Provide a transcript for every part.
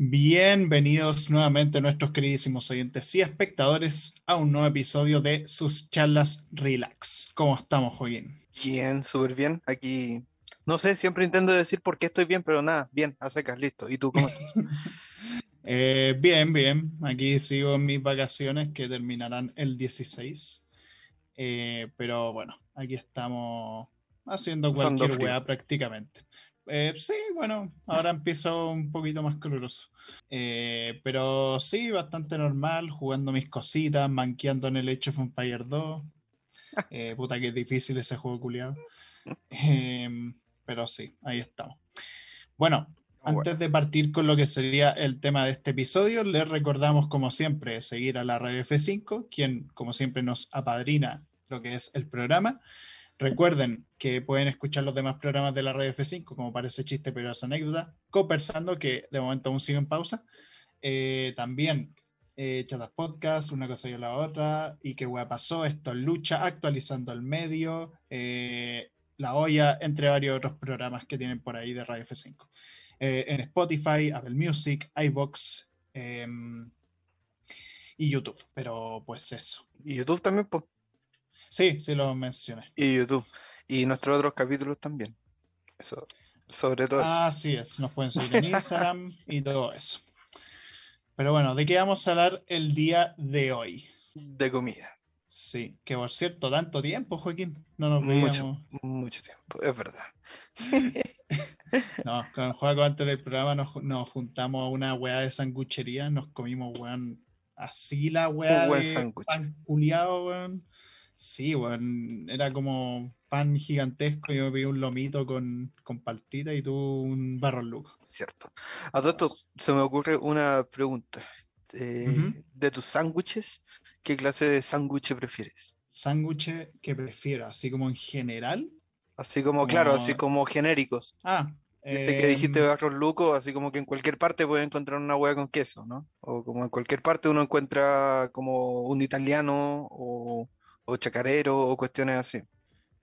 Bienvenidos nuevamente nuestros queridísimos oyentes y espectadores a un nuevo episodio de sus charlas Relax. ¿Cómo estamos, Joaquín? Bien, súper bien. Aquí, no sé, siempre intento decir por qué estoy bien, pero nada, bien, a secas, listo. ¿Y tú cómo estás? Eh, bien, bien. Aquí sigo en mis vacaciones que terminarán el 16. Eh, pero bueno, aquí estamos haciendo cualquier weá prácticamente. Eh, sí, bueno, ahora empiezo un poquito más caluroso. Eh, pero sí, bastante normal, jugando mis cositas, manqueando en el Age of Empire 2. Eh, puta que es difícil ese juego culiado. pero sí, ahí estamos. Bueno, antes de partir con lo que sería el tema de este episodio, les recordamos como siempre seguir a la Radio F5, quien como siempre nos apadrina lo que es el programa. Recuerden que pueden escuchar los demás programas de la Radio F5, como parece chiste, pero es anécdota, Copersando, que de momento aún sigue en pausa. Eh, también eh, Chatas Podcast, una cosa y la otra, y qué hueá pasó, esto es lucha, actualizando el medio, eh, La olla, entre varios otros programas que tienen por ahí de Radio F5. Eh, en Spotify, Apple Music, iBox em, y YouTube, pero pues eso. Y YouTube también, pues. Sí, sí lo mencioné. Y YouTube. Y nuestros otros capítulos también. Eso, sobre todo eso. Así es, nos pueden seguir en Instagram y todo eso. Pero bueno, ¿de qué vamos a hablar el día de hoy? De comida. Sí, que por cierto, tanto tiempo, Joaquín, no nos veíamos. mucho tiempo, es verdad. No, con juego antes del programa nos, nos juntamos a una weá de sanguchería, nos comimos, weón, así la weá Un buen de sándwich. pan culiado, weón. Sí, weón, era como pan gigantesco, yo pedí un lomito con, con paltita y tú un barro luco. Cierto. A todo esto se me ocurre una pregunta. Eh. De tus sándwiches, ¿qué clase de sándwich prefieres? Sándwiches que prefiero, así como en general. Así como, claro, así Como- genéricos. Ah, Viste que dijiste em, barros luco, así como que en cualquier parte puedes encontrar una hueá con queso, ¿no? O como en cualquier parte uno encuentra como un italiano o, o chacarero o cuestiones así.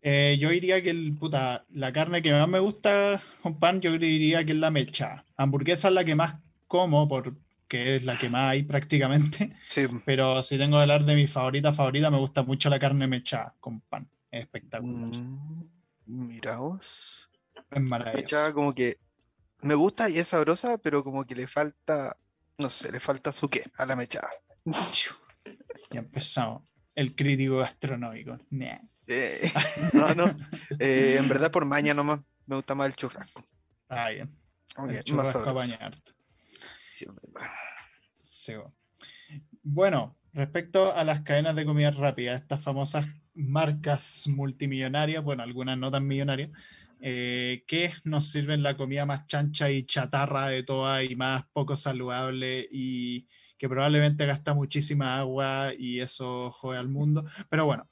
eh, yo diría que el, puta, la carne que más me gusta con pan, yo diría que es la mecha. Hamburguesa es la que más como, porque es la que más hay prácticamente. Sí, Pero si tengo que hablar de mi favorita favorita, me gusta mucho la carne mechada con pan. Es espectacular. mm, mira vos. Es maravilloso. Mechada como que me gusta y es sabrosa, pero como que le falta, no sé, le falta su qué a la mechada. Y empezamos. El crítico gastronómico. Nah. Eh, no, no. eh, en verdad por maña nomás me gusta más el churrasco. Está bien. como El churrasco sabroso. apañarte. Sí. Sí, bueno. Respecto a las cadenas de comida rápida, estas famosas marcas multimillonarias, bueno, algunas no tan millonarias, eh, que nos sirven la comida más chancha y chatarra de todas y más poco saludable y que probablemente gasta muchísima agua y eso jode al mundo. Pero bueno,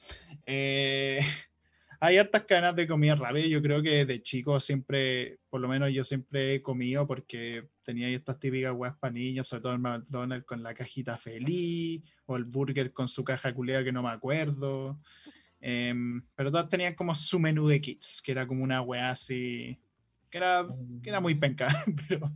eh, hay hartas cadenas de comida rápida. Yo creo que de chico siempre, por lo menos yo siempre he comido porque tenía estas típicas weas para niños, sobre todo el McDonald's con la cajita feliz o el burger con su caja culea que no me acuerdo. Em, pero todas tenían como su menú de kids, que era como una wea así, que era, que era muy penca, pero,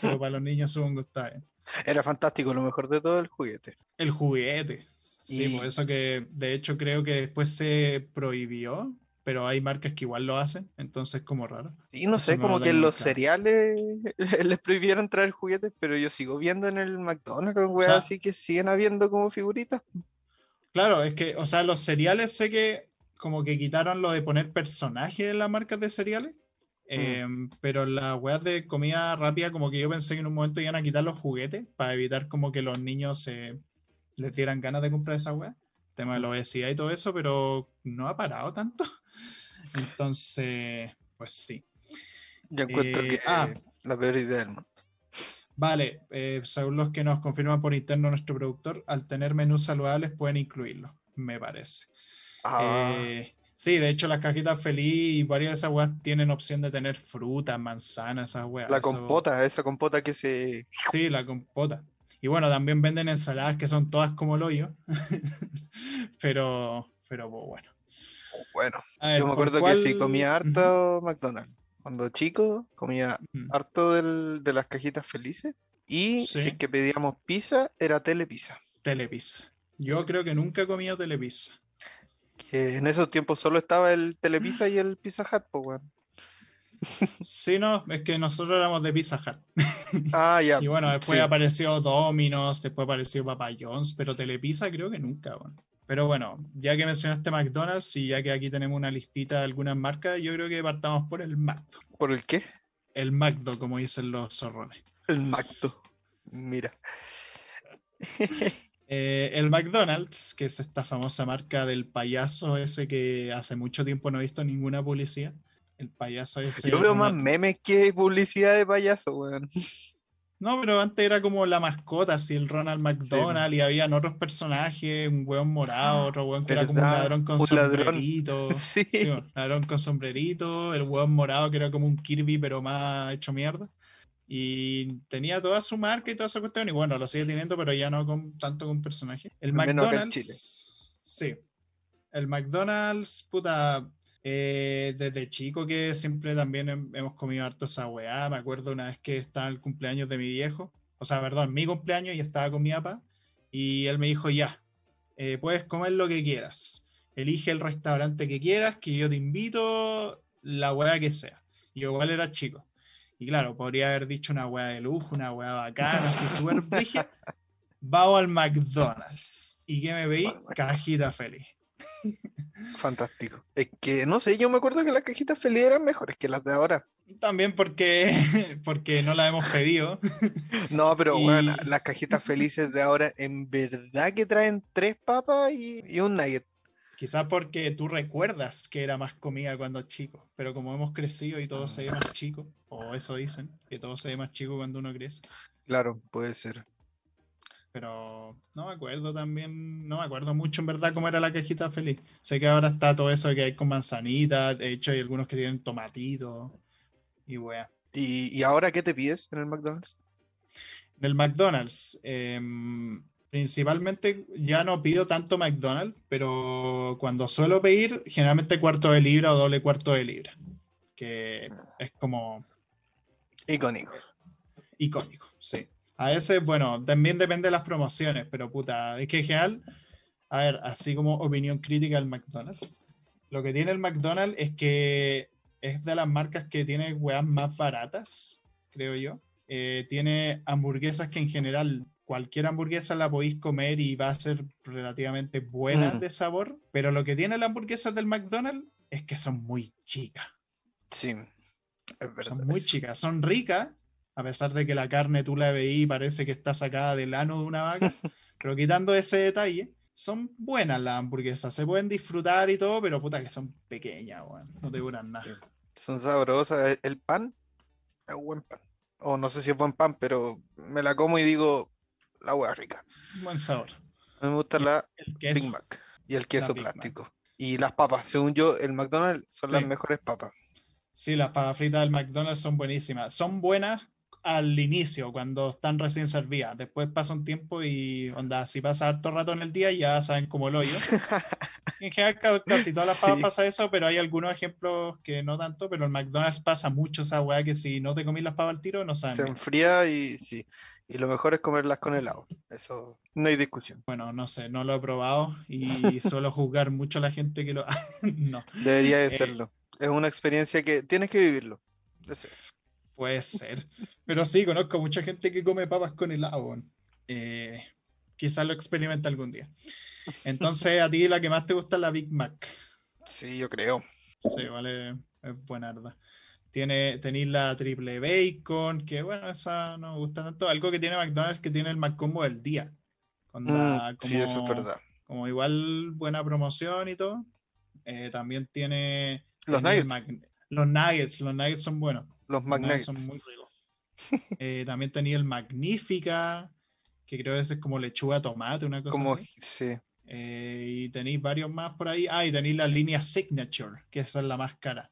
pero para los niños supongo está bien. Era fantástico, lo mejor de todo el juguete. El juguete. Sí, Y- por eso que de hecho creo que después se prohibió, pero hay marcas que igual lo hacen, entonces como raro. Y no Eso sé, como que en los cereales les prohibieron traer juguetes, pero yo sigo viendo en el McDonald's, weas así que siguen habiendo como figuritas. Claro, es que, o sea, los cereales sé que como que quitaron lo de poner personajes en las marcas de cereales, em, pero las weas de comida rápida como que yo pensé que en un momento iban a quitar los juguetes para evitar como que los niños se les dieran ganas de comprar esa wea, tema de la obesidad y todo eso, pero no ha parado tanto. Entonces, pues sí. Yo encuentro Eh, que ah. la peor idea del mundo. Vale, eh, según los que nos confirma por interno nuestro productor, al tener menús saludables pueden incluirlo, me parece. Ah, Eh, sí, de hecho las cajitas feliz y varias de esas weas tienen opción de tener fruta, manzana, esas weas. la eso- compota, esa compota que se... Sí, la compota. Y bueno, también venden ensaladas que son todas como el hoyo. pero, pero bueno. Bueno, ver, yo me ¿por acuerdo que sí comía harto McDonald's. Cuando chico comía harto del- de las cajitas felices. Y Sí. si es que pedíamos pizza, era telepizza. Telepizza. Yo creo que nunca he comido telepizza. Que en esos tiempos solo estaba el telepizza y el Pizza Hut, pues, weón. Sí, no, es que nosotros éramos de Pizza Hut. Ah, ya. Y bueno, después sí. apareció Domino's, después apareció Papa John's, pero Telepizza creo que nunca, bueno. Pero bueno, ya que mencionaste McDonald's y ya que aquí tenemos una listita de algunas marcas, yo creo que partamos por el Macdo. ¿Por el qué? El Macdo, como dicen los zorrones. El Macdo. Mira. Eh, el McDonald's, que es esta famosa marca del payaso ese que hace mucho tiempo no he visto ninguna publicidad. El payaso ese. Yo veo más memes que publicidad de payaso, weón. No, pero antes era como la mascota, así el Ronald McDonald, y habían otros personajes, un hueón morado, otro hueón que era como un ladrón con Un ladrón. sombrerito. Sí. Sí, un ladrón con sombrerito, el hueón morado que era como un Kirby, pero más hecho mierda. Y tenía toda su marca y toda esa cuestión, y bueno, lo sigue teniendo, pero ya no con, tanto con personaje. El menos McDonald's. Sí. El McDonald's, puta. eh, desde chico que siempre también hem- hemos comido harto esa weá. Me acuerdo una vez que estaba el cumpleaños de mi viejo. O sea, perdón, mi cumpleaños y estaba con mi papá. Y él me dijo, ya, eh, puedes comer lo que quieras. Elige el restaurante que quieras, que yo te invito, la weá que sea. Y yo igual era chico. Y claro, podría haber dicho una weá de lujo, una weá bacana, así súper brígida. Vamos al McDonald's. ¿Y qué me veí? Cajita feliz. Fantástico. Es que, no sé, yo me acuerdo que las cajitas felices eran mejores que las de ahora. También porque, porque no la hemos pedido. No, pero Y- bueno, las cajitas felices de ahora en verdad que traen tres papas y, y un nugget. Quizás porque tú recuerdas que era más comida cuando chico, pero como hemos crecido y todo se ve más chico, o eso dicen, que todo se ve más chico cuando uno crece. Claro, puede ser. Pero no me acuerdo también, no me acuerdo mucho en verdad cómo era la cajita feliz. Sé que ahora está todo eso que hay con manzanita, de hecho hay algunos que tienen tomatito y wea. ¿Y, y ahora qué te pides en el McDonald's? En el McDonald's, em, principalmente ya no pido tanto McDonald's, pero cuando suelo pedir, generalmente cuarto de libra o doble cuarto de libra, que es como Icónico. icónico, sí. A veces, bueno, también depende de las promociones, pero puta, es que en general, a ver, así como opinión crítica del McDonald's, lo que tiene el McDonald's es que es de las marcas que tiene weas más baratas, creo yo. Eh, tiene hamburguesas que en general cualquier hamburguesa la podéis comer y va a ser relativamente buena Mm. de sabor, pero lo que tiene la hamburguesa del McDonald's es que son muy chicas. Sí, es verdad. Son muy chicas, son ricas, a pesar de que la carne tú la veí y parece que está sacada del ano de una vaca, pero quitando ese detalle, son buenas las hamburguesas, se pueden disfrutar y todo, pero puta que son pequeñas, weón, no te duran nada. Son sabrosas. El- El pan es buen pan. O no sé si es buen pan, pero me la como y digo, la hueá rica. Buen sabor. A mí me gusta la El Big Mac y el queso Mac. plástico. Y las papas, según yo, el McDonald's son las mejores papas. sí, las papas fritas del McDonald's son buenísimas. Son buenas al inicio, cuando están recién servidas. Después pasa un tiempo y, onda, si pasa harto rato en el día, ya saben como el hoyo. En general, ca- casi todas las papas Sí. pasa eso, pero hay algunos ejemplos que no tanto, pero el McDonald's pasa mucho esa weá que si no te comís las papas al tiro, no saben Se enfría y sí. Y lo mejor es comerlas con helado. Eso no hay discusión. Bueno, no sé, no lo he probado y suelo juzgar mucho a la gente que lo... no, Debería de Eh, serlo. Es una experiencia que tienes que vivirlo. Ese. Puede ser. Pero sí, conozco mucha gente que come papas con helado. Eh, quizás lo experimente algún día. Entonces, a ti la que más te gusta es la Big Mac. Sí, yo creo. Sí, vale, es buena verdad. Tiene, tenéis la triple bacon, que bueno, esa no me gusta tanto. Algo que tiene McDonald's que tiene el McCombo del día. Con la- Mm, sí, eso es verdad. Como igual buena promoción y todo. Eh, también tiene. Los nuggets. Los nuggets, los nuggets son buenos. Los Los nuggets son muy ricos. Eh, también tenía el Magnífica, que creo que ese es como lechuga tomate, una cosa Como, así. sí. Eh, y tenéis varios más por ahí. Ah, y tenéis la línea Signature, que esa es la más cara.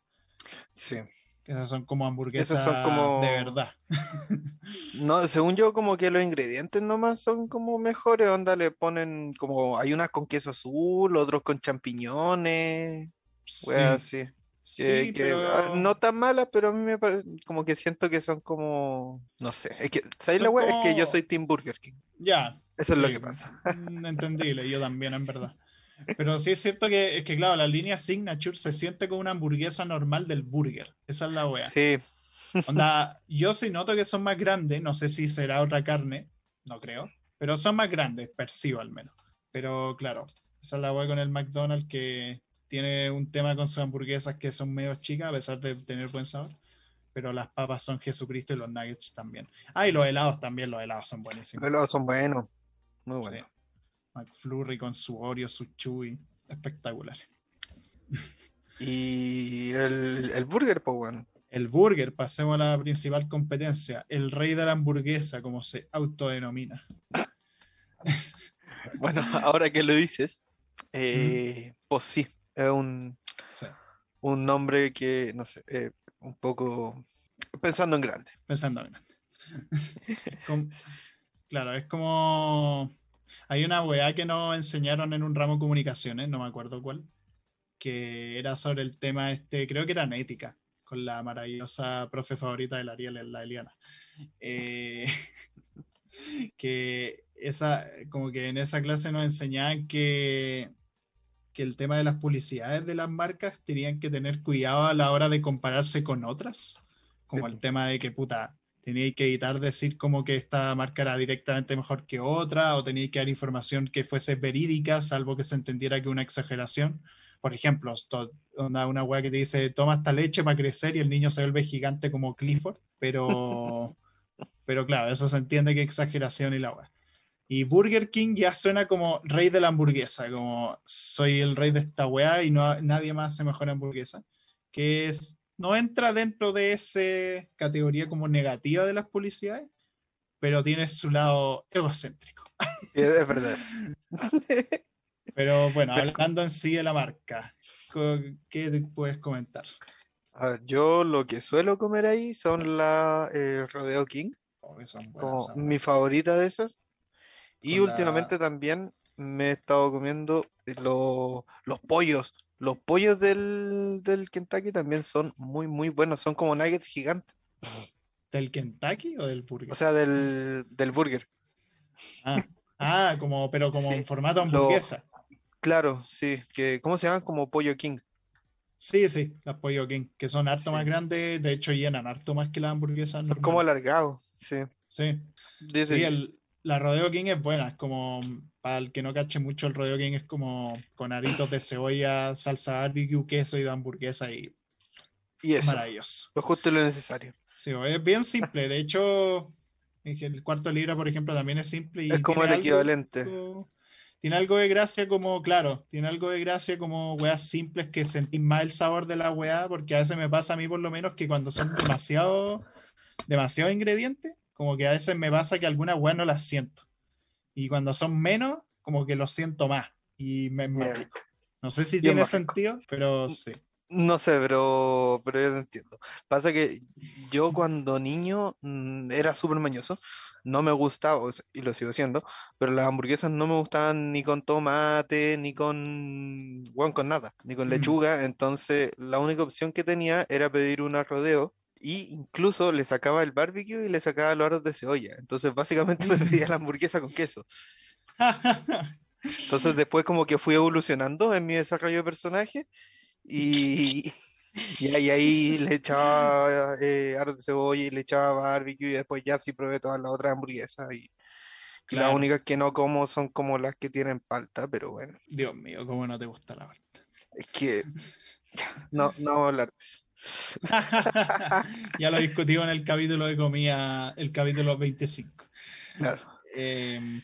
Sí. Esas son como hamburguesas son como- de verdad. No, según yo, como que los ingredientes nomás son como mejores. Onda, le ponen como. Hay unas con queso azul, otros con champiñones. Sí, Weas así. Sí, que, que, ah, pero no tan malas, pero a mí me parece como que siento que son como, no sé, es que, ¿sabes la wea? Es que yo como- soy Team Burger King. ya. Eso es lo sí, que pasa. mm, Entendible, yo también, en verdad. Pero sí es cierto que, es que, claro, la línea Signature se siente como una hamburguesa normal del burger. Esa es la wea. Sí, Onda, yo sí noto que son más grandes, no sé si será otra carne, no creo, pero son más grandes, percibo al menos. Pero claro, esa es la wea con el McDonald's que tiene un tema con sus hamburguesas que son medio chicas a pesar de tener buen sabor. Pero las papas son Jesucristo y los nuggets también. Ah, y los helados también, los helados son buenísimos. pero son buenos, muy Sí. buenos. McFlurry con su Oreo, su Chewy, espectacular. Y el, el burger, pues bueno. El burger, pasemos a la principal competencia, el rey de la hamburguesa, como se autodenomina. Bueno, ahora que lo dices, eh, pues sí, es un, Sí, un nombre que, no sé, eh, un poco pensando en grande. pensando en grande. Claro, es como. Hay una weá que nos enseñaron en un ramo de comunicaciones, no me acuerdo cuál, que era sobre el tema este, creo que era en ética, con la maravillosa profe favorita de la Ariel, la Eliana. Eh, que esa, como que en esa clase nos enseñaban que, que el tema de las publicidades de las marcas tenían que tener cuidado a la hora de compararse con otras, como Sí. el tema de que puta, teníais que evitar decir como que esta marca era directamente mejor que otra, o teníais que dar información que fuese verídica, salvo que se entendiera que una exageración. Por ejemplo, onda, una weá que te dice, toma esta leche para crecer y el niño se vuelve gigante como Clifford, pero, pero claro, eso se entiende que exageración y la weá. Y Burger King ya suena como rey de la hamburguesa, como soy el rey de esta weá y no, nadie más hace mejor hamburguesa, que es, no entra dentro de esa categoría como negativa de las publicidades, pero tiene su lado egocéntrico. Es, es verdad. Pero bueno, hablando en sí de la marca, ¿qué te puedes comentar? A ver, yo lo que suelo comer ahí son la eh, Rodeo King, Oh, son buenas mi favorita de esas. Y Con la- últimamente también me he estado comiendo eh, lo- los pollos. Los pollos del, del Kentucky también son muy, muy buenos. Son como nuggets gigantes. ¿Del Kentucky o del Burger? O sea, del, del burger. ah, ah, como, pero como Sí, en formato lo- hamburguesa. Claro, sí. Que, ¿cómo se llaman? Como pollo king. Sí, sí, las Pollo King, que son harto más grandes, de hecho llenan harto más que las hamburguesas Son como alargados. Sí. Sí, Dice- sí, el, la Rodeo King es buena, es como, para el que no cache mucho, el Rodeo King es como con aritos de cebolla, salsa barbecue, queso y de hamburguesa y y eso. maravilloso. Lo justo y lo necesario. Sí, es bien simple, de hecho, el cuarto libra, por ejemplo, también es simple y Es como el algo- equivalente. Tiene algo de gracia como, claro, tiene algo de gracia como weas simples que sentís más el sabor de la weá, porque a veces me pasa a mí por lo menos que cuando son demasiado, demasiado ingredientes, como que a veces me pasa que algunas weas no las siento. Y cuando son menos, como que los siento más. Y me rico. No sé si tiene sentido, pero sí. No sé, pero, pero yo entiendo. Pasa que yo cuando niño mm, era súper mañoso, no me gustaba, y lo sigo siendo, pero las hamburguesas no me gustaban ni con tomate, ni con, bueno, con nada, ni con Mm. lechuga, entonces la única opción que tenía era pedir una rodeo, y incluso le sacaba el barbecue y le sacaba los aros de cebolla, entonces básicamente me pedía la hamburguesa con queso. Entonces después como que fui evolucionando en mi desarrollo de personaje y, y ahí, ahí le echaba eh, aros de cebolla y le echaba barbecue y después ya sí probé todas las otras hamburguesas y, y las Claro. únicas que no como son como las que tienen palta, pero bueno, Dios mío, cómo no te gusta la verdad. es que no, no a hablar de eso. ya lo discutimos en el capítulo de comida, el capítulo 25. Claro. Eh,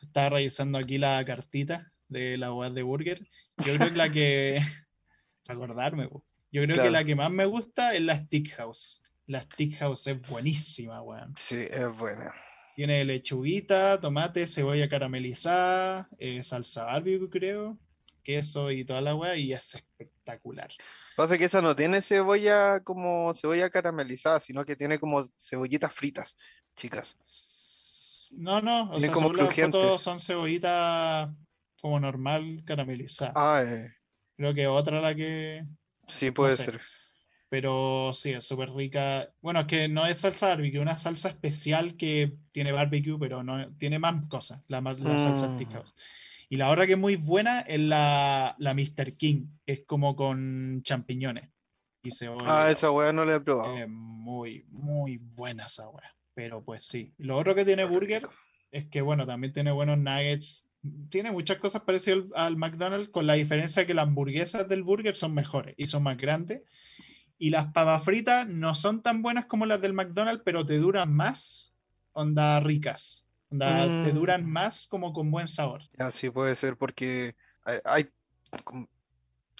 estaba revisando aquí la cartita de la web de Burger. Yo creo que la que. acordarme, po. yo creo que la que más me gusta es la Stick House. La Stick House es buenísima, weón. Sí, es buena. Tiene lechuguita, tomate, cebolla caramelizada, eh, salsa barbecue, creo, queso y toda la weá, y es espectacular. Pasa que esa no tiene cebolla como cebolla caramelizada, sino que tiene como cebollitas fritas, chicas. No, no, o sea, como fotos son cebollitas como normal caramelizada. Ah, eh, Creo que otra la que. Sí, puede sé. ser. Pero sí, es súper rica. Bueno, es que no es salsa barbecue, es una salsa especial que tiene barbecue, pero no tiene más cosas, la, la salsa Mm. steakhouse. Y la otra que es muy buena es la, la Mr. King, que es como con champiñones y cebolla. Ah, esa weá no la he probado. Es muy, muy buena esa wea. Pero pues sí. Lo otro que tiene Burger es que, bueno, también tiene buenos nuggets. Tiene muchas cosas parecidas al, al McDonald's, con la diferencia que las hamburguesas del Burger son mejores y son más grandes. Y las papas fritas no son tan buenas como las del McDonald's, pero te duran más, onda ricas. Onda, te Mm. duran más como con buen sabor. Ya, sí puede ser porque hay, hay como-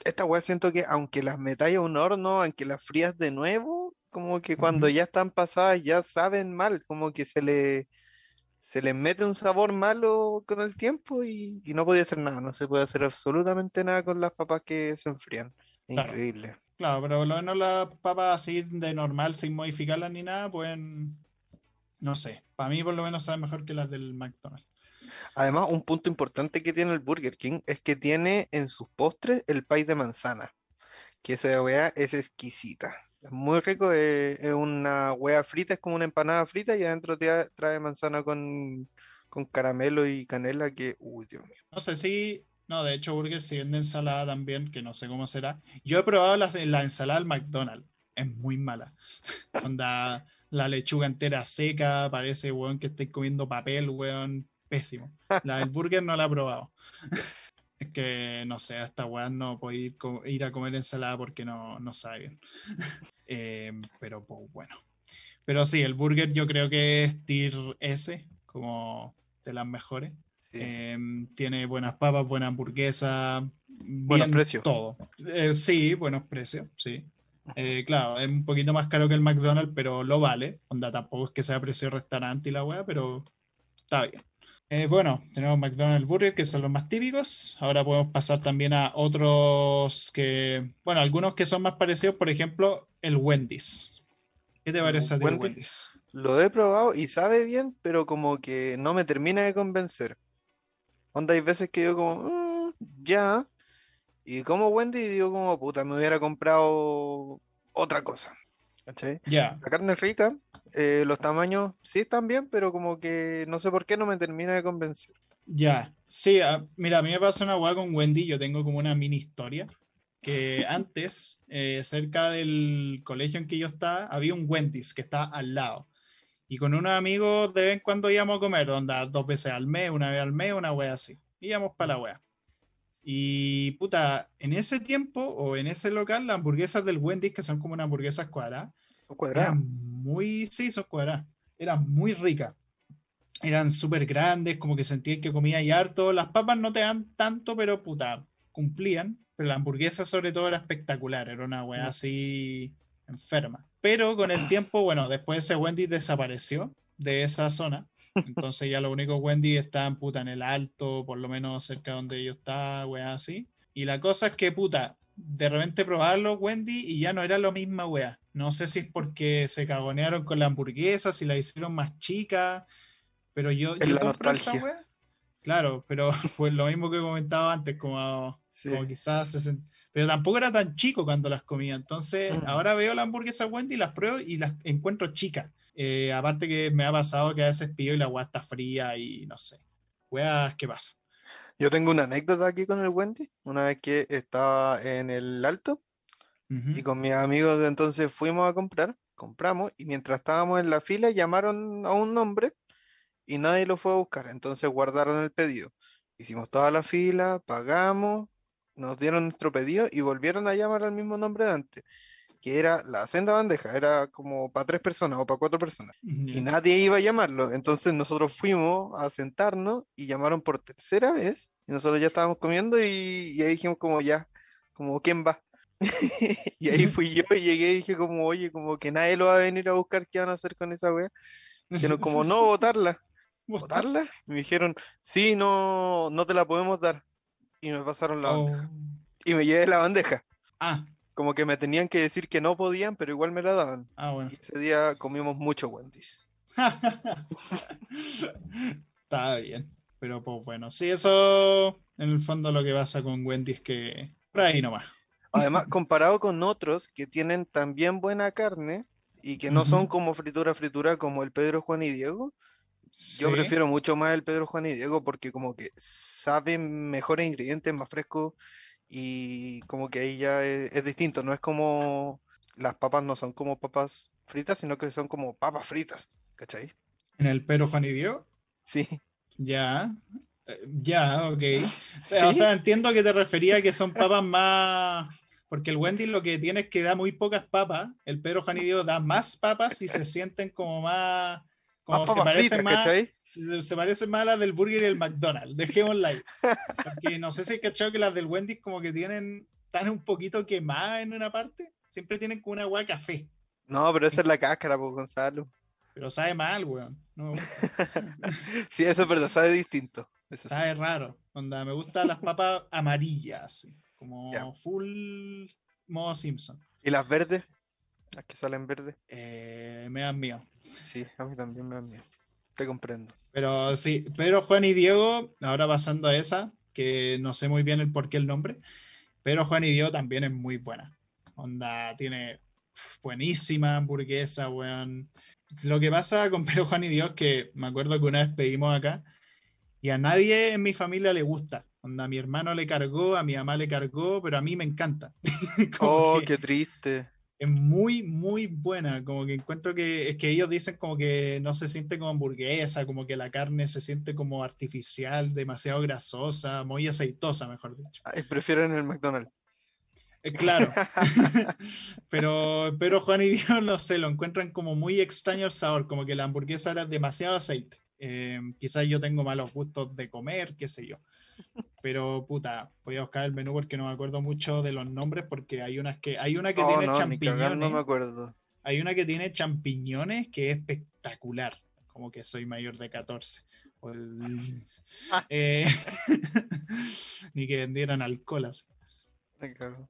esta weá siento que aunque las metáis a un horno, aunque las frías de nuevo, como que cuando ya están pasadas ya saben mal, como que se le se les mete un sabor malo con el tiempo y, y no podía hacer nada, no se puede hacer absolutamente nada con las papas que se enfrían. Claro. Increíble. Claro, pero por lo menos las papas así de normal, sin modificarlas ni nada, pueden, no sé, para mí por lo menos saben mejor que las del McDonald's. Además, un punto importante que tiene el Burger King es que tiene en sus postres el pay de manzana, que esa weá es exquisita. Es muy rico, eh, es, una weá frita, es como una empanada frita y adentro te trae manzana con, con caramelo y canela que, uy, Dios mío. No sé si, no, de hecho Burger sí vende ensalada también, que no sé cómo será. Yo he probado la, la ensalada del McDonald's, es muy mala. Onda, la lechuga entera seca, parece, weón, que estoy comiendo papel, weón, pésimo. La del burger no la he probado. Es que, no sé, hasta weón no puedo ir, ir a comer ensalada porque no, no sabe bien. Eh, pero, pues, bueno. Pero sí, el burger yo creo que es tier S, como de las mejores. Sí. Em, tiene buenas papas, buena hamburguesa, Buenos precios. todo. Eh, sí, buenos precios, sí. Eh, claro, es un poquito más caro que el McDonald's, pero lo vale. Onda, tampoco es que sea precio de restaurante y la weá, pero está bien. Eh, bueno, tenemos McDonald's Burger, que son los más típicos. Ahora podemos pasar también a otros que, bueno, algunos que son más parecidos, por ejemplo, el Wendy's. ¿Qué te ¿El parece a ti el Wendy's? Wendy's? Lo he probado y sabe bien, pero como que no me termina de convencer. Onda, hay veces que yo como, "Mm, ya. Y como Wendy digo como, puta, me hubiera comprado otra cosa. ¿Cachai? Ya, La carne es rica, eh, los tamaños sí están bien, pero como que no sé por qué no me termina de convencer. Ya, sí, a- mira, a mí me pasa una hueá con Wendy, yo tengo como una mini historia, que antes, eh, cerca del colegio en que yo estaba, había un Wendy's que estaba al lado. Y con unos amigos de vez en cuando íbamos a comer, onda, dos veces al mes, una vez al mes, una wea así. Íbamos para la wea. Y puta, en ese tiempo o en ese local, las hamburguesas del Wendy's, que son como unas hamburguesas cuadradas, Son cuadradas. eran muy, sí, son cuadradas, eran muy ricas. Eran súper grandes, como que sentía que comía y harto. Las papas no te dan tanto, pero puta, cumplían. Pero la hamburguesa sobre todo era espectacular, era una weá Mm. así enferma. Pero con el tiempo, bueno, después ese Wendy desapareció de esa zona. Entonces ya los únicos Wendy estaban puta en el alto, por lo menos cerca donde yo estaba, weá así. Y la cosa es que, puta, de repente probarlo Wendy y ya no era lo misma weá. No sé si es porque se cagonearon con la hamburguesa, si la hicieron más chica, pero yo, Es yo la esa nostalgia. weá. Claro, pero pues lo mismo que comentaba antes, como, Sí. como quizás 60 pero tampoco era tan chico cuando las comía. Entonces, Mm. ahora veo la hamburguesa Wendy las pruebo y las encuentro chicas. Eh, aparte que me ha pasado que a veces pillo y la weá está fría y no sé. Weas, ¿qué pasa? Yo tengo una anécdota aquí con el Wendy. Una vez que estaba en el Alto y con mis amigos de entonces fuimos a comprar, compramos y mientras estábamos en la fila llamaron a un nombre y nadie lo fue a buscar. Entonces guardaron el pedido. Hicimos toda la fila, pagamos, nos dieron nuestro pedido y volvieron a llamar al mismo nombre de antes, que era la senda bandeja, era como para tres personas o para cuatro personas. y nadie iba a llamarlo. Entonces nosotros fuimos a sentarnos y llamaron por tercera vez. Y nosotros ya estábamos comiendo y, y ahí dijimos como ya, como ¿quién va? y ahí fui yo y llegué y dije como, oye, como que nadie lo va a venir a buscar, ¿qué van a hacer con esa wea? Dijeron como, no, votarla. ¿Votarla? Y me dijeron, sí, no, no te la podemos dar. Y me pasaron la bandeja. Oh. Y me llevé la bandeja. Ah, Como que me tenían que decir que no podían, pero igual me la daban. ah, bueno. Y ese día comimos mucho Wendy's. Está bien. Pero pues bueno, sí, eso en el fondo lo que pasa con Wendy es que por ahí nomás. Además, comparado con otros que tienen también buena carne y que no son como fritura fritura como el Pedro Juan y Diego, yo prefiero mucho más el Pedro Juan y Diego porque como que saben mejores ingredientes, más frescos y como que ahí ya es, es distinto, no es como las papas no son como papas fritas, sino que son como papas fritas, ¿cachai? En el Pedro Juan y. Sí. Ya. Eh, Ya, ok. O sea, o sea, entiendo que te refería a que son papas más. Porque el Wendy lo que tiene es que da muy pocas papas. El Pedro Juan y da más papas y se sienten como más. Como Más se papas parecen fritas, más. ¿cachai? Se, se parecen más a las del burger y el McDonald's. Dejémosla ahí. Porque no sé si hay cachado que las del Wendy como que tienen. Están un poquito quemadas en una parte. Siempre tienen como una agua café. No, pero esa es la cáscara, pues Gonzalo. Pero sabe mal, weón. No, Sí, eso es verdad, sabe distinto. Eso sí. Sabe raro. Onda, me gustan las papas amarillas, como full modo Simpson. ¿Y las verdes? Las que salen verdes. Eh, me dan miedo. Sí, a mí también me dan miedo. Te comprendo. Pero sí, pero Juan y Diego, ahora pasando a esa, que no sé muy bien el por qué el nombre, pero Juan y Diego también es muy buena. Onda, tiene buenísima hamburguesa, weón. Lo que pasa con Pero Juan y Diego es que me acuerdo que una vez pedimos acá y a nadie en mi familia le gusta. Onda, a mi hermano le cargó, a mi mamá le cargó, pero a mí me encanta. Oh, que- qué triste. Es muy, muy buena. Como que encuentro que es que ellos dicen como que no se siente como hamburguesa, como que la carne se siente como artificial, demasiado grasosa, muy aceitosa, mejor dicho. Ay, prefieren el McDonald's. Eh, claro, pero, pero Juan y Dios, no sé, lo encuentran como muy extraño el sabor, como que la hamburguesa era demasiado aceite. Eh, quizás yo tengo malos gustos de comer, qué sé yo. Pero puta, voy a buscar el menú porque no me acuerdo mucho de los nombres, porque hay unas que, hay una que Oh, tiene no, champiñones. cagando me acuerdo. Hay una que tiene champiñones que es espectacular, como que soy mayor de 14. O el- Ah. eh, ni que vendieran alcohol así. Me cago.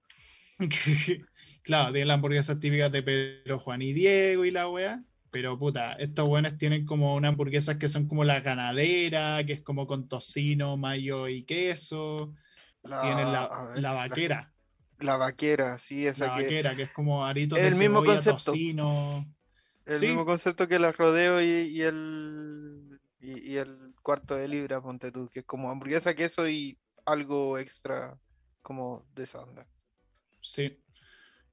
claro, tienen las hamburguesas típicas de Pedro Juan y Diego y la wea. Pero puta, estos buenos tienen como unas hamburguesas que son como la ganadera, que es como con tocino, mayo y queso. tienen la, ver, la vaquera, La, vaquera, sí, esa la que. vaquera, que es como aritos El de mismo cebolla, concepto. tocino. El sí. mismo concepto que el rodeo y, y el. Y, y el cuarto de libra, ponte tú, que es como hamburguesa, queso y algo extra como de esa onda. Sí.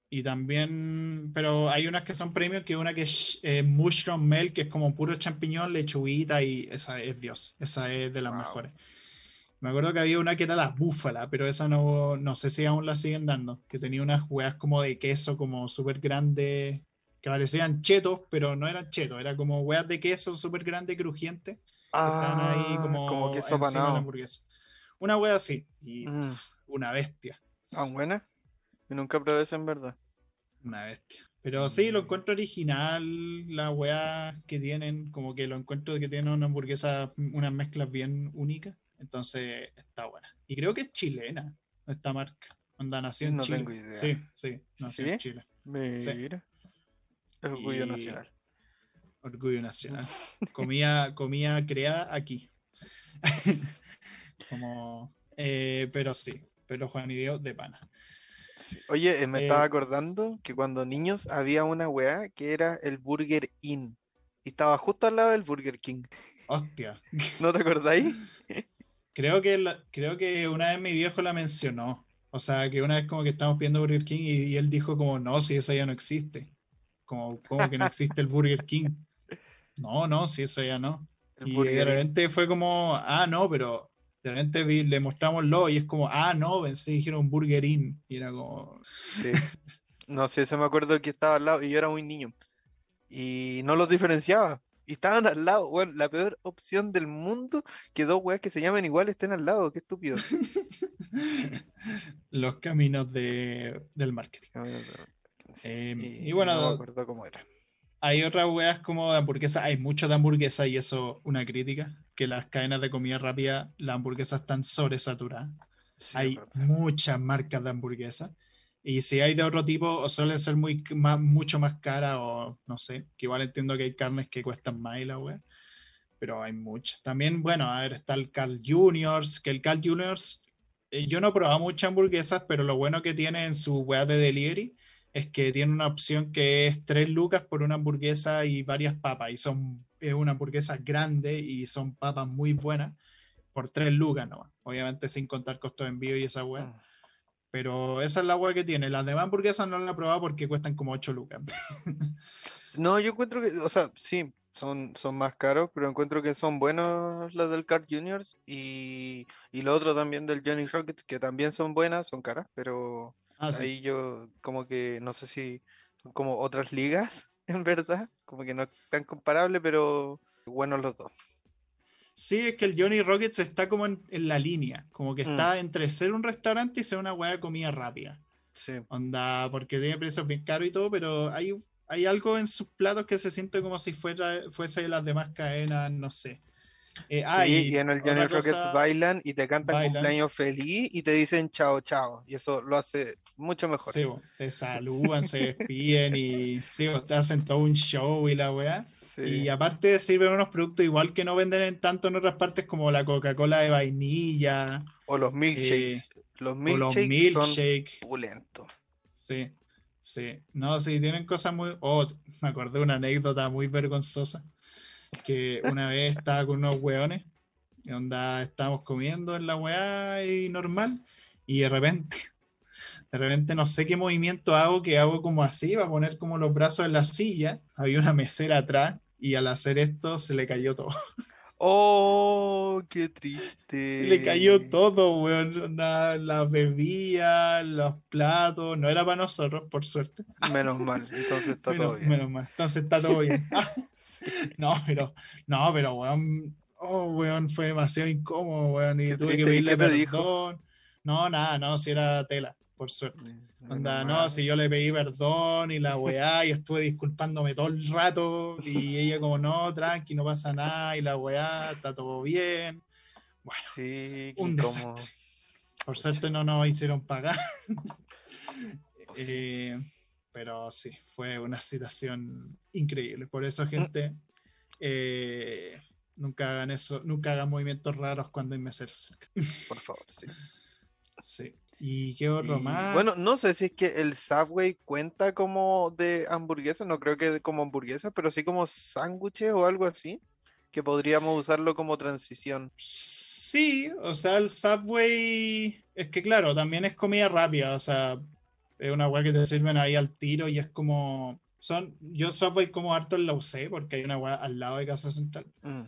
Y también, pero hay unas que son premium, que una que es eh, mushroom melt, que es como puro champiñón, lechuguita, y esa es Dios, esa es de las Wow. mejores. Me acuerdo que había una que era la búfala, pero esa no, no sé si aún la siguen dando, que tenía unas hueas como de queso, como súper grandes, que parecían chetos, pero no eran chetos, era como hueas de queso súper grande, crujiente, que estaban ahí Ah, como, como queso encima de la hamburguesa. Una hueá así, y Mm, una bestia. ¿Tan buena? Yo nunca probé eso en verdad. Una bestia. Pero sí, lo encuentro original, la weá que tienen, como que lo encuentro que tienen una hamburguesa, unas mezclas bien únicas. Entonces está buena. Y creo que es chilena esta marca. Onda, nació en No Chile. tengo idea. Sí, sí, nació ¿Sí? en Chile. Mira. Orgullo Y- nacional. Orgullo nacional. Comida, comida creada aquí. como, eh, pero sí, pero Juan y Dios de pana. Sí. Oye, eh, me Eh, estaba acordando que cuando niños había una weá que era el Burger Inn. Y estaba justo al lado del Burger King. Hostia. ¿No te acordáis? Creo que, la- creo que una vez mi viejo la mencionó. O sea, que una vez como que estábamos pidiendo Burger King y, y él dijo como, no, si eso ya no existe. Como, como que no existe el Burger King. No, no, si eso ya no. El Y de Burger repente fue como, ah, no, pero de repente vi- le mostramoslo y es como, ah, no, pensé que dijeron Burger Inn. Y era como, Sí. No sé, se me acuerdo que estaba al lado y yo era muy niño. Y no los diferenciaba. Y estaban al lado. Bueno, la peor opción del mundo que dos weas que se llaman igual estén al lado. Qué estúpido. los caminos de, del marketing. Sí, Em, y y bueno, no me acuerdo cómo era. Hay otras weas como de hamburguesa, hay mucho de hamburguesa y eso una crítica, que las cadenas de comida rápida, las hamburguesas están sobresaturadas. Sí, hay muchas marcas de hamburguesa. Y si hay de otro tipo, o suelen ser muy, más, mucho más caras, o no sé, que igual entiendo que hay carnes que cuestan más y la wea, pero hay muchas. También, bueno, a ver, está el Carl Juniors, que el Carl Juniors eh, yo no he probado muchas hamburguesas, pero lo bueno que tiene en su web de delivery es que tiene una opción que es 3 lucas por una hamburguesa y varias papas. Y son, es una hamburguesa grande y son papas muy buenas por 3 lucas nomás. Obviamente sin contar costos de envío y esa web. Mm. Pero esa es la web que tiene. Las demás hamburguesas no las he probado porque cuestan como 8 lucas. No, yo encuentro que, o sea, sí, son, son más caros, pero encuentro que son buenos las del Card Juniors y, y lo otro también del Johnny Rockets, que también son buenas, son caras, pero Ah, sí. ahí yo como que no sé si son como otras ligas, en verdad, como que no es tan comparable, pero buenos los dos. Sí, es que el Johnny Rockets está como en, en la línea, como que Mm. está entre ser un restaurante y ser una hueá de comida rápida. Sí. Onda, porque tiene precios bien caros y todo, pero hay, hay algo en sus platos que se siente como si fuera, fuese las demás cadenas, no sé. Eh, ah, Sí, y y en el Johnny Rockets cosa- bailan y te cantan bailan. cumpleaños feliz y te dicen chao, chao. Y eso lo hace mucho mejor. Sí, bo, te saludan, se despiden y sí, bo, te hacen todo un show y la weá. Sí. Y aparte sirven unos productos igual que no venden en tanto en otras partes como la Coca-Cola de vainilla O los milkshakes. los o los milkshakes son milkshakes. pulentos. Sí, sí. No, sí, tienen cosas muy. Oh, me acordé de una anécdota muy vergonzosa. Que una vez estaba con unos hueones, y onda estábamos comiendo en la weá y normal, y de repente, de repente no sé qué movimiento hago, que hago como así, va a poner como los brazos en la silla. Había una mesera atrás, y al hacer esto se le cayó todo. Oh, qué triste. Se le cayó todo, weón. Las bebidas, los platos. No era para nosotros, por suerte. Menos mal, entonces está menos, todo bien. menos mal. Entonces está todo bien. Ah, no, pero, no, pero, weón, oh, weón, fue demasiado incómodo, weón, y Qué tuve que triste, ¿y pedirle te dijo? perdón. No, nada, no, si era tela, por suerte. Onda, no, si yo le pedí perdón y la weá, y estuve disculpándome todo el rato, y ella como, no, tranqui, no pasa nada, y la weá, está todo bien. Bueno, Sí, un desastre. por suerte no nos hicieron pagar. Pues sí. Eh, pero sí, fue una situación increíble. Por Mm. eso, gente, eh, nunca hagan eso, nunca hagan movimientos raros cuando hay cerca. Por favor, sí. Sí. ¿Y qué otro Y, más? Bueno, no sé si es que el Subway cuenta como de hamburguesa, no creo que como hamburguesa, pero sí como sándwiches o algo así, que podríamos usarlo como transición. Sí, o sea, el Subway es que claro, también es comida rápida, o sea, es una weá que te sirven ahí al tiro y es como son yo Subway como harto en la UC porque hay una weá al lado de Casa Central. Mm,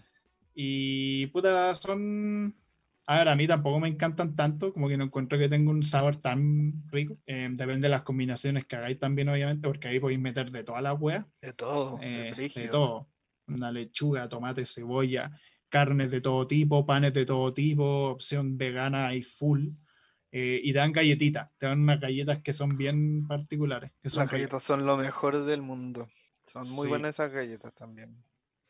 Y puta, son. A ver, a mí tampoco me encantan tanto, como que no encuentro que tenga un sabor tan rico. Eh, depende de las combinaciones que hagáis también, obviamente, porque ahí podéis meter de todas las weas, De todo, de eh, de todo. Una lechuga, tomate, cebolla, carnes de todo tipo, panes de todo tipo, opción vegana y full. Eh, y dan galletitas, te dan unas galletas que son bien particulares. Que son Las galletas son lo mejor del mundo. Son muy Sí. buenas esas galletas también.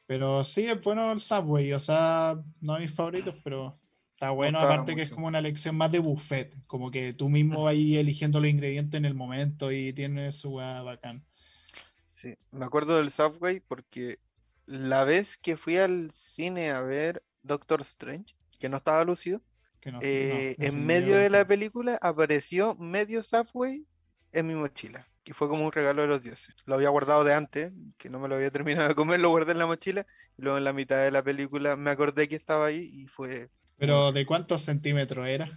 Pero sí, es bueno el Subway, o sea, no de mis favoritos, pero está bueno, aparte que es como una elección más de buffet, como que tú mismo vas ahí eligiendo los ingredientes en el momento y tiene su weá bacán. Sí, me acuerdo del Subway porque la vez que fui al cine a ver Doctor Strange, que no estaba lúcido, Que no- eh, no, no en medio dio de la película apareció medio Subway en mi mochila. Y fue como un regalo de los dioses. Lo había guardado de antes, que no me lo había terminado de comer, lo guardé en la mochila. Y luego en la mitad de la película me acordé que estaba ahí y fue... Pero ¿de cuántos centímetros era?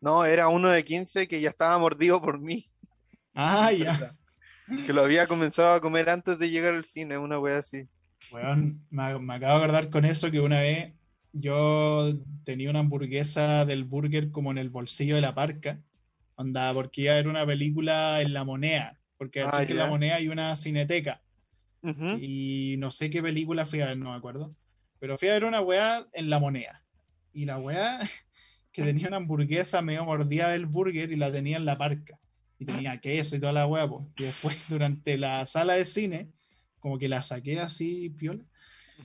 No, era uno de 15 que ya estaba mordido por mí. Ah, ya. Que lo había comenzado a comer antes de llegar al cine, una wea así. Weón, me, me acabo de acordar con eso que una vez yo tenía una hamburguesa del burger como en el bolsillo de la parca. Onda, porque iba a ver una película en la moneda. Porque Ah, aquí en la moneda hay una cineteca. Y no sé qué película fui a ver, no me acuerdo. Pero fui a ver una weá en la moneda. Y la weá que tenía una hamburguesa medio mordida del burger y la tenía en la parca. Y tenía queso y toda la weá, pues. Y después durante la sala de cine, como que la saqué así, piola.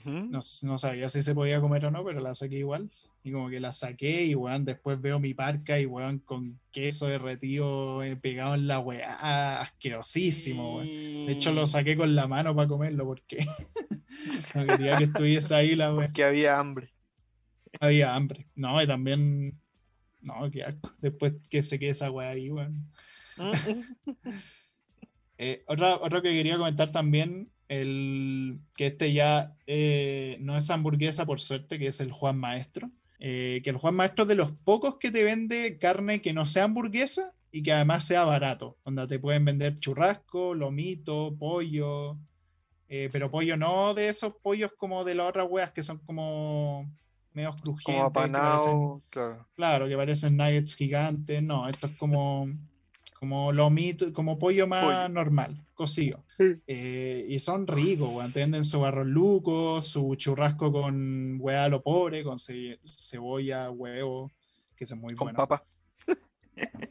No, no sabía si se podía comer o no, pero la saqué igual. Y como que la saqué y weón, después veo mi parca y weón con queso derretido eh, pegado en la weá, asquerosísimo, weón. De hecho, lo saqué con la mano para comerlo porque no quería que estuviese ahí la wea. Que había hambre. Había hambre. No, y también No, qué asco. Después que se quede esa weá ahí, weón. Eh, otra, otro que quería comentar también, el, que este ya eh, no es hamburguesa por suerte, que es el Juan Maestro. Eh, que el Juan Maestro es de los pocos que te vende carne que no sea hamburguesa y que además sea barato, donde te pueden vender churrasco, lomito, pollo, pero pollo no de esos pollos como de las otras weas que son como medios crujientes. Como claro. Claro, que parecen nuggets gigantes, no, esto es como como lomito, como pollo más normal, cocido. Eh, y son ricos, weón. Te su arroz luco, su churrasco con hueá a lo pobre, con cebolla, huevo, que es muy con bueno. Papa.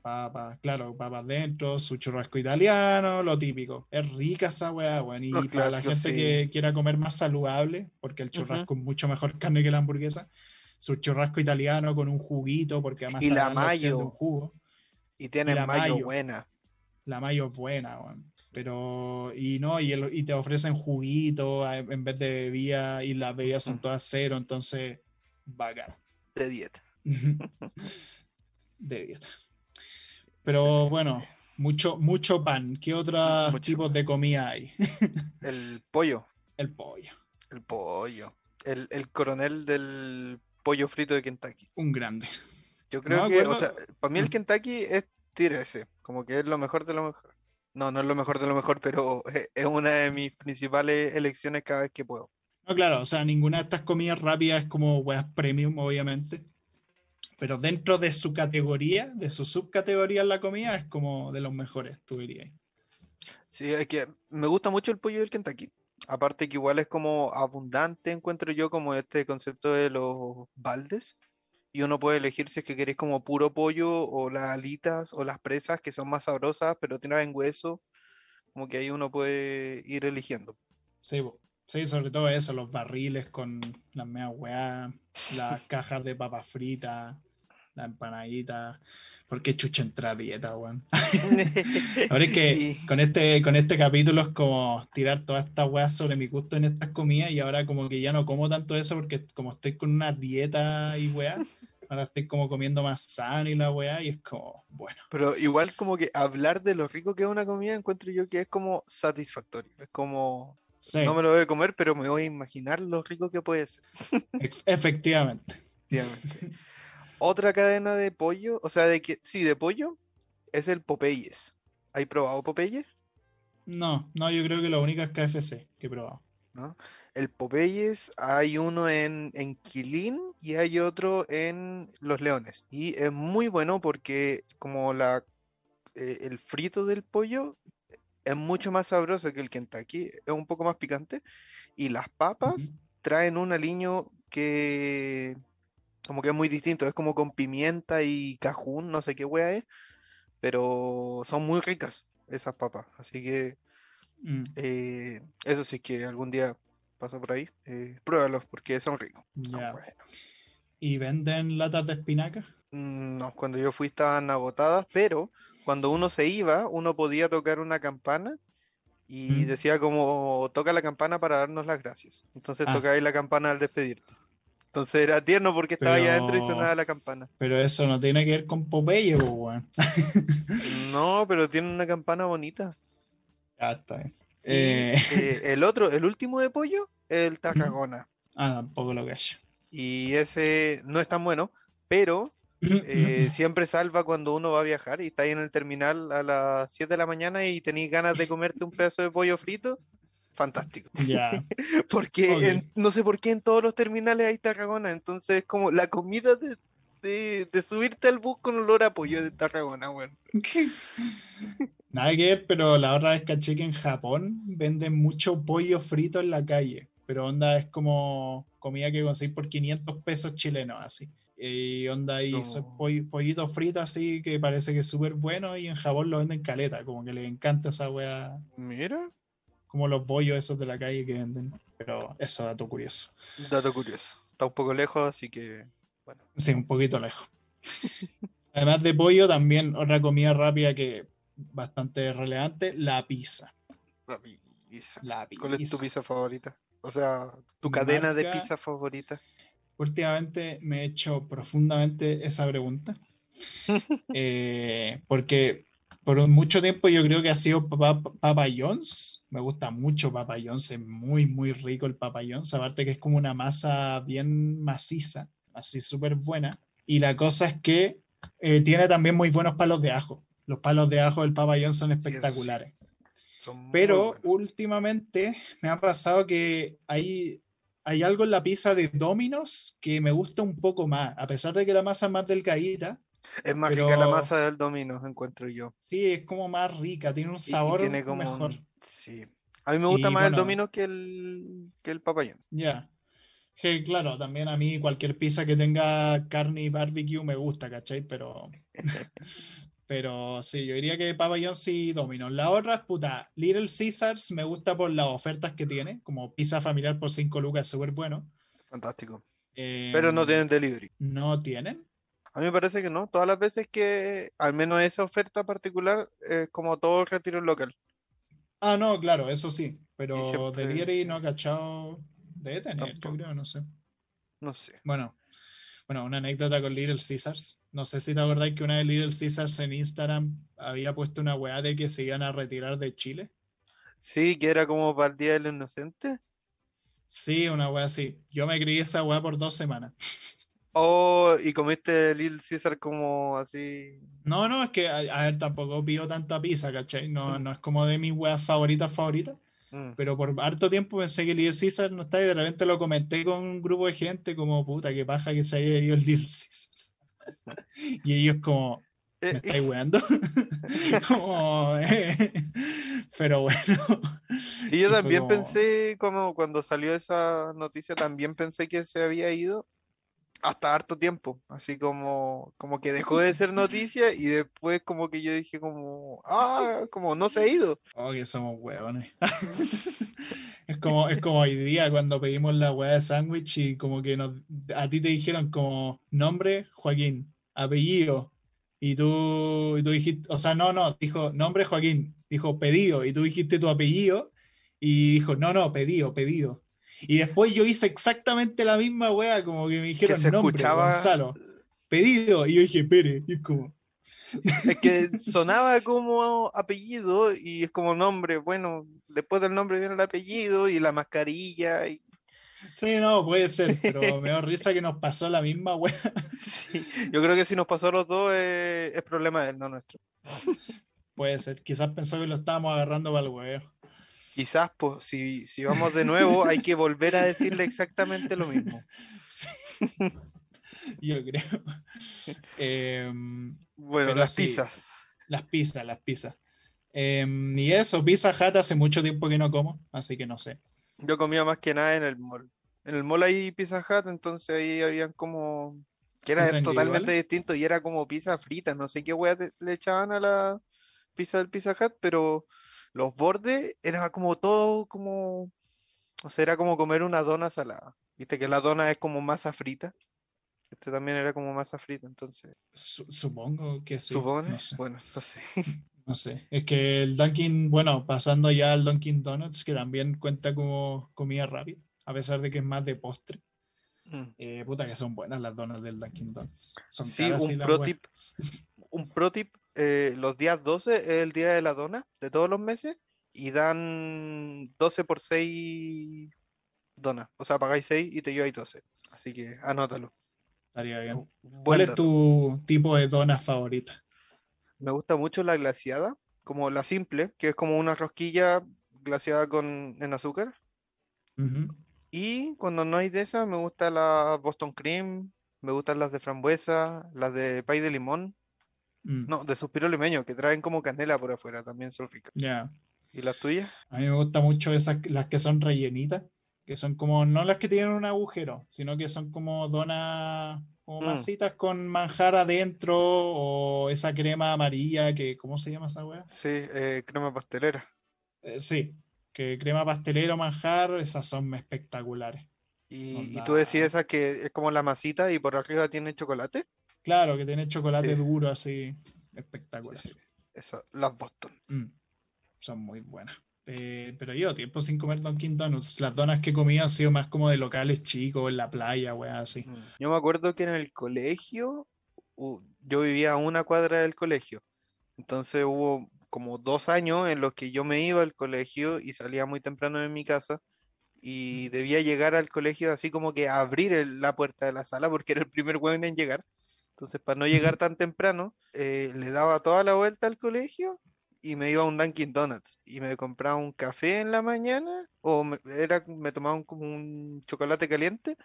Papas, claro, papas dentro, su churrasco italiano, lo típico. Es rica esa weá, weón. Y para la gente que quiera comer más saludable, porque el churrasco es mucho mejor carne que la hamburguesa, su churrasco italiano con un juguito, porque además y la mayo. un jugo. Y tiene la mayo, buena. La mayo es buena, pero y no, y, y, te ofrecen juguito en vez de bebida y las bebidas son todas cero, entonces bacán. De dieta. de dieta. Pero bueno, mucho, mucho pan. ¿Qué otros tipos de comida hay? el pollo. El pollo. El pollo. El, el coronel del pollo frito de Kentucky. Un grande. Yo creo que, o sea, para mí el mm. Kentucky es tira ese, como que es lo mejor de lo mejor. No, no es lo mejor de lo mejor, pero es una de mis principales elecciones cada vez que puedo. No, claro, o sea, ninguna de estas comidas rápidas es como weas premium, obviamente. Pero dentro de su categoría, de su subcategoría en la comida, es como de los mejores, tú dirías. Sí, es que me gusta mucho el pollo del Kentucky. Aparte que igual es como abundante, encuentro yo, como este concepto de los baldes y uno puede elegir si es que queréis como puro pollo o las alitas o las presas que son más sabrosas pero tienen hueso, como que ahí uno puede ir eligiendo. Sí, sí, sobre todo eso, los barriles con las meas weá, las cajas de papas fritas, la empanadita. ¿Por qué chucha entra a dieta, weón? Ahora es que con este, con este capítulo es como tirar toda esta weá sobre mi gusto en estas comidas y ahora como que ya no como tanto eso porque como estoy con una dieta y weá, ahora estoy como comiendo más sano y la weá, y es como, bueno. Pero igual como que hablar de lo rico que es una comida encuentro yo que es como satisfactorio. Es como, no me lo voy a comer, pero me voy a imaginar lo rico que puede ser. Efectivamente. Efectivamente. Otra cadena de pollo, o sea, de que, sí, de pollo, es el Popeyes. ¿Hay probado Popeyes? No, no, yo creo que la única es KFC que he probado. ¿No? el Popeyes, hay uno en, en Quilín y hay otro en Los Leones. Y es muy bueno porque como la, eh, el frito del pollo es mucho más sabroso que el Kentucky, es un poco más picante. Y las papas traen un aliño que como que es muy distinto, es como con pimienta y cajún, no sé qué wea es, pero son muy ricas esas papas. Así que mm. eh, eso sí que algún día pasa por ahí, eh, pruébalos porque son ricos. ¿Y venden latas de espinaca? Mm, no, cuando yo fui estaban agotadas, pero cuando uno se iba, uno podía tocar una campana y mm. decía como toca la campana para darnos las gracias. Entonces ah. ahí la campana al despedirte. Entonces era tierno porque estaba ahí adentro y sonaba la campana. Pero eso no tiene que ver con Popeye, no, pero tiene una campana bonita. Ya está eh, eh, el otro, el último de pollo, el Tarragona. Ah, tampoco lo que hay. Y ese no es tan bueno, pero eh, siempre salva cuando uno va a viajar y está ahí en el terminal a las 7 de la mañana y tenéis ganas de comerte un pedazo de pollo frito. Fantástico. Ya. Porque no sé por qué en todos los terminales hay Tarragona. Entonces, como la comida de, de, subirte al bus con olor a pollo de Tarragona, bueno. Nada que ver, pero la otra vez caché que en Japón venden mucho pollo frito en la calle. Pero onda es como comida que conseguís por 500 pesos chilenos, así. Y onda ahí no. pollito frito así que parece que es súper bueno y en Japón lo venden caleta, como que les encanta esa wea. Mira. Como los bollos esos de la calle que venden. Pero eso, dato curioso. Dato curioso. Está un poco lejos, así que bueno. Sí, un poquito lejos. Además de pollo, también otra comida rápida que bastante relevante, la pizza. La pizza. ¿Cuál es tu pizza favorita? O sea, tu cadena de pizza favorita. Últimamente me he hecho profundamente esa pregunta. Eh, porque por mucho tiempo yo creo que ha sido Papa, Papa John's. Me gusta mucho Papa John's, es muy, muy rico el Papa John's. Aparte que es como una masa bien maciza, así súper buena. Y la cosa es que eh, tiene también muy buenos palos de ajo. Los palos de ajo del Papa John's son sí. espectaculares. Son Pero buenos. últimamente me ha pasado que hay, hay algo en la pizza de Domino's que me gusta un poco más, a pesar de que la masa es más delgadita. Es más rica la masa del Domino, encuentro yo. Sí, es como más rica, tiene un Y- y sabor tiene como un- mejor. Sí. A mí me gusta Y más el. Domino que el, que el papayón. Ya. Que claro, también a mí cualquier pizza que tenga carne y barbecue me gusta, ¿cachai? Pero, pero sí, yo diría que Papa John's y Domino's. La otra es puta, Little Caesars me gusta por las ofertas que tiene, como pizza familiar por 5 lucas, súper bueno. Fantástico. Pero no tienen delivery. ¿No tienen? A mí me parece que no. Todas las veces que, al menos esa oferta particular, es como todo el retiro local. Ah, no, claro, eso sí. Pero siempre- delivery no ha cachado. Debe tener, yo creo, no sé. No sé. Bueno, bueno, una anécdota con Little Caesars. No sé si te acordáis que una de Little Caesars en Instagram había puesto una weá de que se iban a retirar de Chile. Sí, que era como para el Día del Inocente. Sí, una weá así. Yo me creí esa weá por dos semanas. Oh, y comiste Little Caesar como así. No, no, es que, a, a ver, tampoco pido tanta pizza, ¿cachai? No, no es como de mis weas favoritas favoritas. Mm. Pero por harto tiempo pensé que Little Caesar no está y de repente lo comenté con un grupo de gente como, puta, qué paja que se haya ido el Little Caesars. Y ellos como, ¿me Eh, estáis weando? Como, eh, Pero bueno. Y yo Y también como- pensé, como cuando salió esa noticia, también pensé que se había ido hasta harto tiempo, así como, como que dejó de ser noticia y después como que yo dije como, ah, como no se ha ido. Oh, que somos hueones. Es como, es como hoy día cuando pedimos la hueá de sándwich y como que nos, a ti te dijeron como nombre Joaquín, apellido, y tú, y tú dijiste, o sea, no, no, dijo nombre Joaquín, dijo pedido, y tú dijiste tu apellido, y dijo, no, no, pedido, pedido. Y después yo hice exactamente la misma hueá, como que me dijeron se nombre, escuchaba- Gonzalo, pedido, y yo dije, Pere, y es como, Es que sonaba como apellido y es como nombre, bueno, después del nombre viene el apellido y la mascarilla y sí, no, puede ser, pero me da risa que nos pasó la misma hueá. sí, yo creo que si nos pasó a los dos eh, es problema de él, no nuestro. Puede ser, quizás pensó que lo estábamos agarrando para el huevo. Quizás, pues, si, si vamos de nuevo, hay que volver a decirle exactamente lo mismo. Sí. Yo creo. Em, Bueno, las sí. pizzas. las pizzas, las pizzas. Em, y eso, Pizza Hut hace mucho tiempo que no como, así que no sé. Yo comía más que nada en el mall. En el mall hay Pizza Hut, entonces ahí habían como... que era ¿Pizza totalmente distinto y era como pizza frita, no sé qué hueá le echaban a la pizza del Pizza Hut, pero los bordes era como todo como... O sea, era como comer una dona salada. Viste que la dona es como masa frita. Este también era como masa frita, entonces... Su- supongo que sí. ¿Supone? No sé, Bueno, no sé. no sé. Es que el Dunkin', bueno, pasando ya al Dunkin' Donuts, que también cuenta como comida rápida, a pesar de que es más de postre. Mm. Eh, puta que son buenas las donas del Dunkin' Donuts. Son Sí, caras, un las pro tip, un pro tip, eh, los días 12 es el día de la dona de todos los meses y dan 12 por 6 donas. O sea, pagáis 6 y te lleváis 12. Así que anótalo. Estaría bien. Buen ¿Cuál es tu tipo de dona favorita? Me gusta mucho la glaseada, como la simple, que es como una rosquilla glaseada con, en azúcar. Y cuando no hay de esa, me gusta la Boston Cream, me gustan las de frambuesa, las de pay de limón. Mm, No, de suspiro limeño, que traen como canela por afuera, también son ricas. Ya. ¿Y las tuyas? A mí me gustan mucho esas, las que son rellenitas, que son como, no las que tienen un agujero, sino que son como donas, como Mm. masitas con manjar adentro, o esa crema amarilla, que, ¿cómo se llama esa weá? Sí, eh, crema pastelera. Eh, sí, que crema pastelero, manjar, esas son espectaculares. Y, tú decís esa que es como la masita y por arriba tiene chocolate. Claro, que tiene chocolate Sí. duro así, Sí, espectacular. sí, Esa, las Boston. Mm, son muy buenas. Eh, pero yo, tiempo sin comer Dunkin' Donuts. Las donas que comido han sido más como de locales chicos, en la playa, weá, así. Mm. Yo me acuerdo que en el colegio u- yo vivía a una cuadra del colegio. Entonces hubo como dos años en los que yo me iba al colegio y salía muy temprano de mi casa y debía llegar al colegio así como que abrir el- la puerta de la sala porque era el primer weón en llegar. Entonces, para no llegar tan temprano, eh, le daba toda la vuelta al colegio y me iba a un Dunkin' Donuts y me compraba un café en la mañana o me, era, me tomaba un, como un chocolate caliente,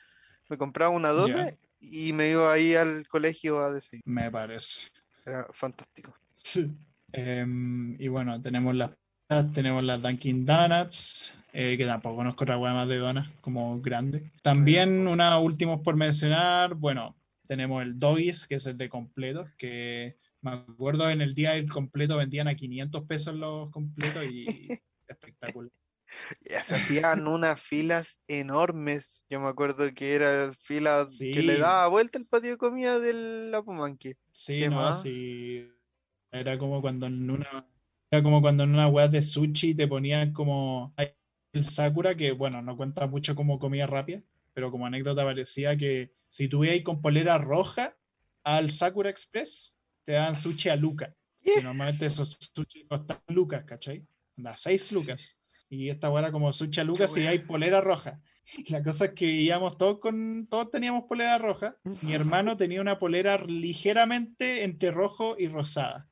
me compraba una dona y me iba ahí al colegio a desayunar. Me parece. Era fantástico. Sí. Em, y bueno, tenemos las tenemos las Dunkin' Donuts, eh, que tampoco conozco otra hueá más de donas como grande. También una últimos por mencionar, bueno, tenemos el Doggies, que es el de completos, que me acuerdo en el día del completo vendían a 500 pesos los completos y espectacular. Se hacían unas filas enormes. Yo me acuerdo que era filas que le Sí. daba vuelta el patio de comida del Apumanque. Sí, ¿Qué no, más? sí. Era como cuando en una, era como cuando en una weá de sushi te ponían como el Sakura, que bueno, no cuenta mucho como comida rápida, pero como anécdota parecía que si tú ibas con polera roja al Sakura Express, te daban sushi a lucas. ¿Qué? Y normalmente esos sushi costaban lucas, ¿cachai? Da 6 Sí. lucas. Y esta weá era como sushi a lucas y hay polera roja. La cosa es que íbamos todos con, todos teníamos polera roja. Mi hermano tenía una polera ligeramente entre rojo y rosada.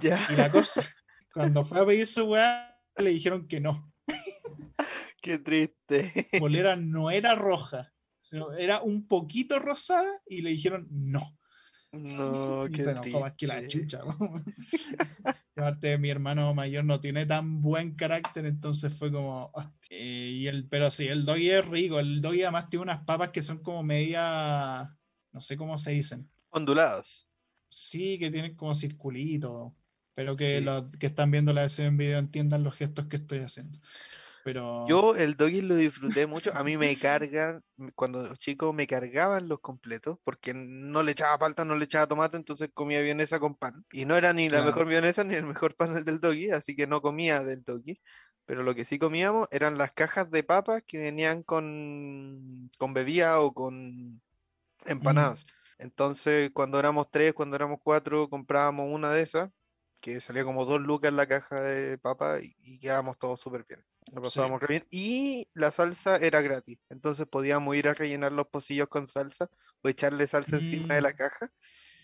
Ya. Y la cosa, cuando fue a pedir su weá, le dijeron que no. Qué triste. Polera no era roja, sino era un poquito rosada y le dijeron no. No, y qué se enojó más que la chucha. aparte, mi hermano mayor no tiene tan buen carácter, entonces fue como. hostia. Y el, pero sí, el doggy es rico. El doggy además tiene unas papas que son como media. No sé cómo se dicen. Ondulados. Sí, que tienen como circulito. Pero que Sí. los que están viendo la versión en video entiendan los gestos que estoy haciendo. Pero. Yo el doggy lo disfruté mucho. A mí me cargan, cuando chico me cargaban los completos porque no le echaba palta, no le echaba tomate, entonces comía vienesa con pan. Y no era ni la Claro. mejor vienesa ni el mejor pan el del doggy, así que no comía del doggy. Pero lo que sí comíamos eran las cajas de papas que venían con, con bebida o con empanadas. Entonces, cuando éramos tres, cuando éramos cuatro, comprábamos una de esas, que salía como dos lucas la caja de papa y, y quedábamos todos súper bien. Lo Sí. pasábamos bien. Y la salsa era gratis. Entonces podíamos ir a rellenar los pocillos con salsa o echarle salsa encima de la Mm. caja.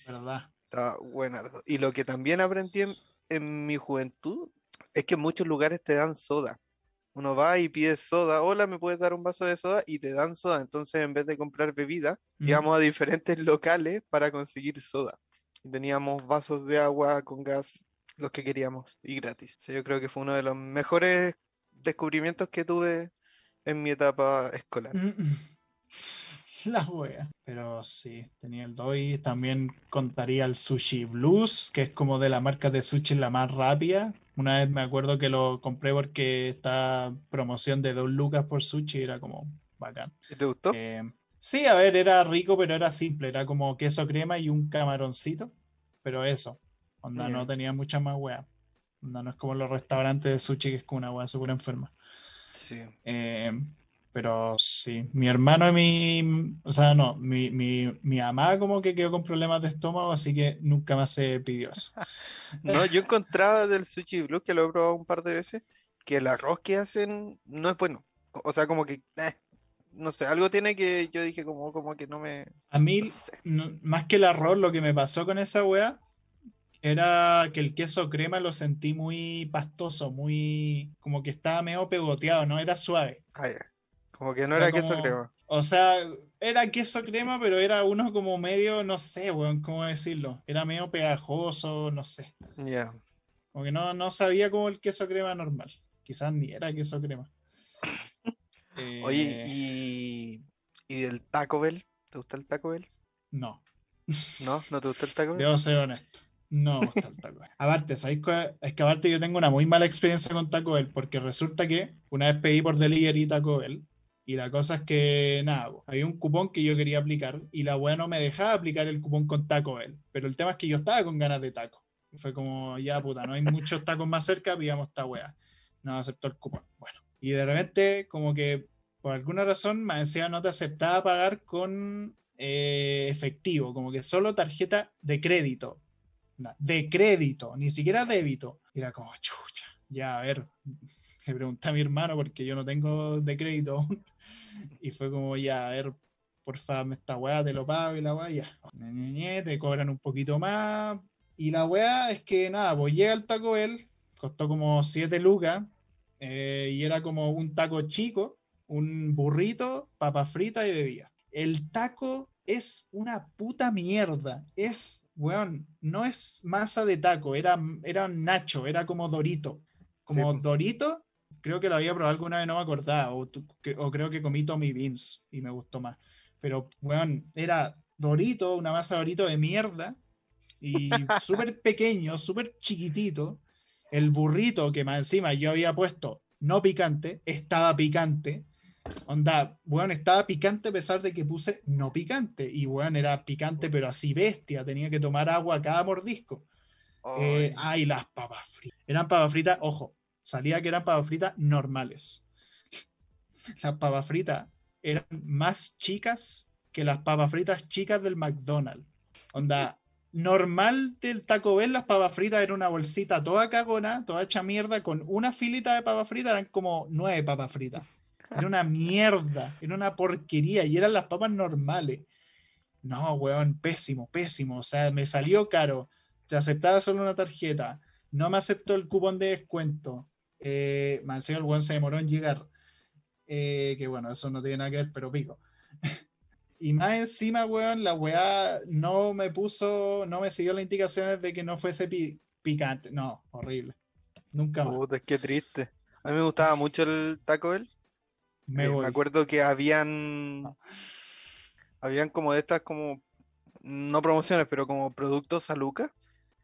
¿Verdad? Estaba buenardo. Y lo que también aprendí en, en mi juventud es que en muchos lugares te dan soda. Uno va y pide soda. Hola, ¿me puedes dar un vaso de soda? Y te dan soda. Entonces, en vez de comprar bebida, Mm. íbamos a diferentes locales para conseguir soda. Y teníamos vasos de agua con gas, los que queríamos, y gratis. O sea, yo creo que fue uno de los mejores descubrimientos que tuve en mi etapa escolar. La wea. Pero sí, tenía el Doi. También contaría el Sushi Blues, que es como de la marca de sushi la más rápida. Una vez me acuerdo que lo compré porque está promoción de 2 lucas por sushi, era como bacán. ¿Y ¿Te gustó? Eh, sí, a ver, era rico, pero era simple. Era como queso crema y un camaroncito. Pero eso. Onda, no tenía mucha más wea. Onda, no es como los restaurantes de sushi que es como una wea súper enferma. Sí. Eh, pero sí, mi hermano y mi, o sea, no, mi, mi, mi mamá como que quedó con problemas de estómago, así que nunca más se pidió eso. No, yo encontraba del Sushi Blue, que lo he probado un par de veces, que el arroz que hacen no es bueno. O sea, como que, eh, no sé, algo tiene que yo dije como, como que no me... A mí, no sé. no- más que el arroz, lo que me pasó con esa wea era que el queso crema lo sentí muy pastoso, muy, como que estaba medio pegoteado, no era suave. Ah. Como que no Era era queso como- crema. O sea, era queso crema, pero era uno como medio, no sé, weón, cómo decirlo. Era medio pegajoso, no sé. Ya. Como que no, no sabía como el queso crema normal. Quizás ni era queso crema. Oye, y, y del Taco Bell, ¿te gusta el Taco Bell? No, ¿No? ¿No te gusta el Taco Bell? debo ser honesto. No me el Taco. Aparte, ¿sabéis cuál? Es que aparte yo tengo una muy mala experiencia con Taco Bell, porque resulta que una vez pedí por delivery Taco Bell, y la cosa es que, nada, había un cupón que yo quería aplicar, y la weá no me dejaba aplicar el cupón con Taco Bell. Pero el tema es que yo estaba con ganas de taco. Y fue como, ya puta, no hay muchos tacos más cerca, pillamos esta weá. No aceptó el cupón. Bueno, y de repente, como que por alguna razón, me decía no te aceptaba pagar con eh, efectivo, como que solo tarjeta de crédito. De crédito, ni siquiera débito. Y era como, chucha, ya, a ver, le pregunté a mi hermano porque yo no tengo de crédito. Y fue como, ya, a ver, porfa, esta weá te lo pago y la weá, ya. Te cobran un poquito más. Y la weá es que nada, pues llega el Taco Bell, costó como 7 lucas, eh, y era como un taco chico, un burrito, papa frita y bebida. El taco es una puta mierda. Es, weón, no es masa de taco, era, era un nacho, era como dorito. Como Sí, po. dorito, creo que lo había probado alguna vez, no me acordaba, o, o creo que comí Tommy Beans y me gustó más. Pero, weón, era dorito, una masa de dorito de mierda, y súper pequeño, súper chiquitito. El burrito que más encima yo había puesto no picante, estaba picante. Onda, weón, estaba picante a pesar de que puse no picante. Y weón, era picante, pero así bestia. Tenía que tomar agua cada mordisco. Eh, Ay, las papas fritas. Eran papas fritas, ojo, salía que eran papas fritas normales. Las papas fritas eran más chicas que las papas fritas chicas del McDonald's. Onda, normal del Taco Bell, las papas fritas era una bolsita toda cagona, toda hecha mierda, con una filita de papas fritas, eran como nueve papas fritas. Era una mierda, era una porquería y eran las papas normales. No, weón, pésimo, pésimo. O sea, me salió caro. Te aceptaba solo una tarjeta. No me aceptó el cupón de descuento. Eh, el weón se demoró en llegar. Eh, que bueno, eso no tiene nada que ver, pero pico. y más encima, weón, la weá no me puso, no me siguió las indicaciones de que no fuese pi- picante. No, horrible. Nunca más. puta, qué triste. A mí me gustaba mucho el Taco Bell. Me Eh, acuerdo que habían habían como de estas como no promociones, pero como productos a Luca.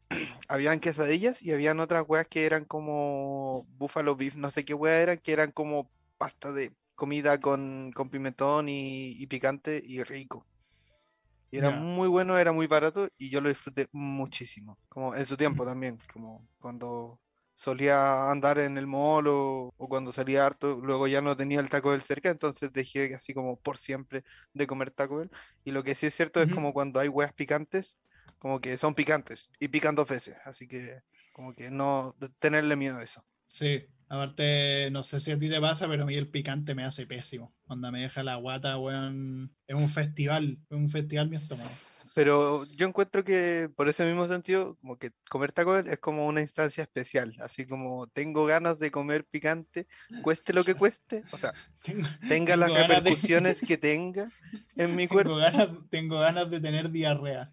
Habían quesadillas y habían otras weas que eran como buffalo beef, no sé qué wea eran, que eran como pasta de comida con, con pimentón y, y picante y rico. Y era muy bueno, era muy barato y yo lo disfruté muchísimo. Como en su tiempo también, como cuando solía andar en el mall o, o cuando salía harto, luego ya no tenía el Taco Bell cerca, entonces dejé así como por siempre de comer Taco Bell. Y lo que sí es cierto es como cuando hay weas picantes, como que son picantes y pican dos veces, así que como que no tenerle miedo a eso. Sí, aparte, no sé si a ti te pasa, pero a mí el picante me hace pésimo. Onda me deja la guata, weón. Es un festival, es un festival mi estómago. Pero yo encuentro que por ese mismo sentido, como que comer Taco Bell es como una instancia especial, así como tengo ganas de comer picante, cueste lo que cueste, o sea, Tengo, tenga las de- repercusiones que tenga en mi tengo cuerpo. ganas, tengo ganas de tener diarrea.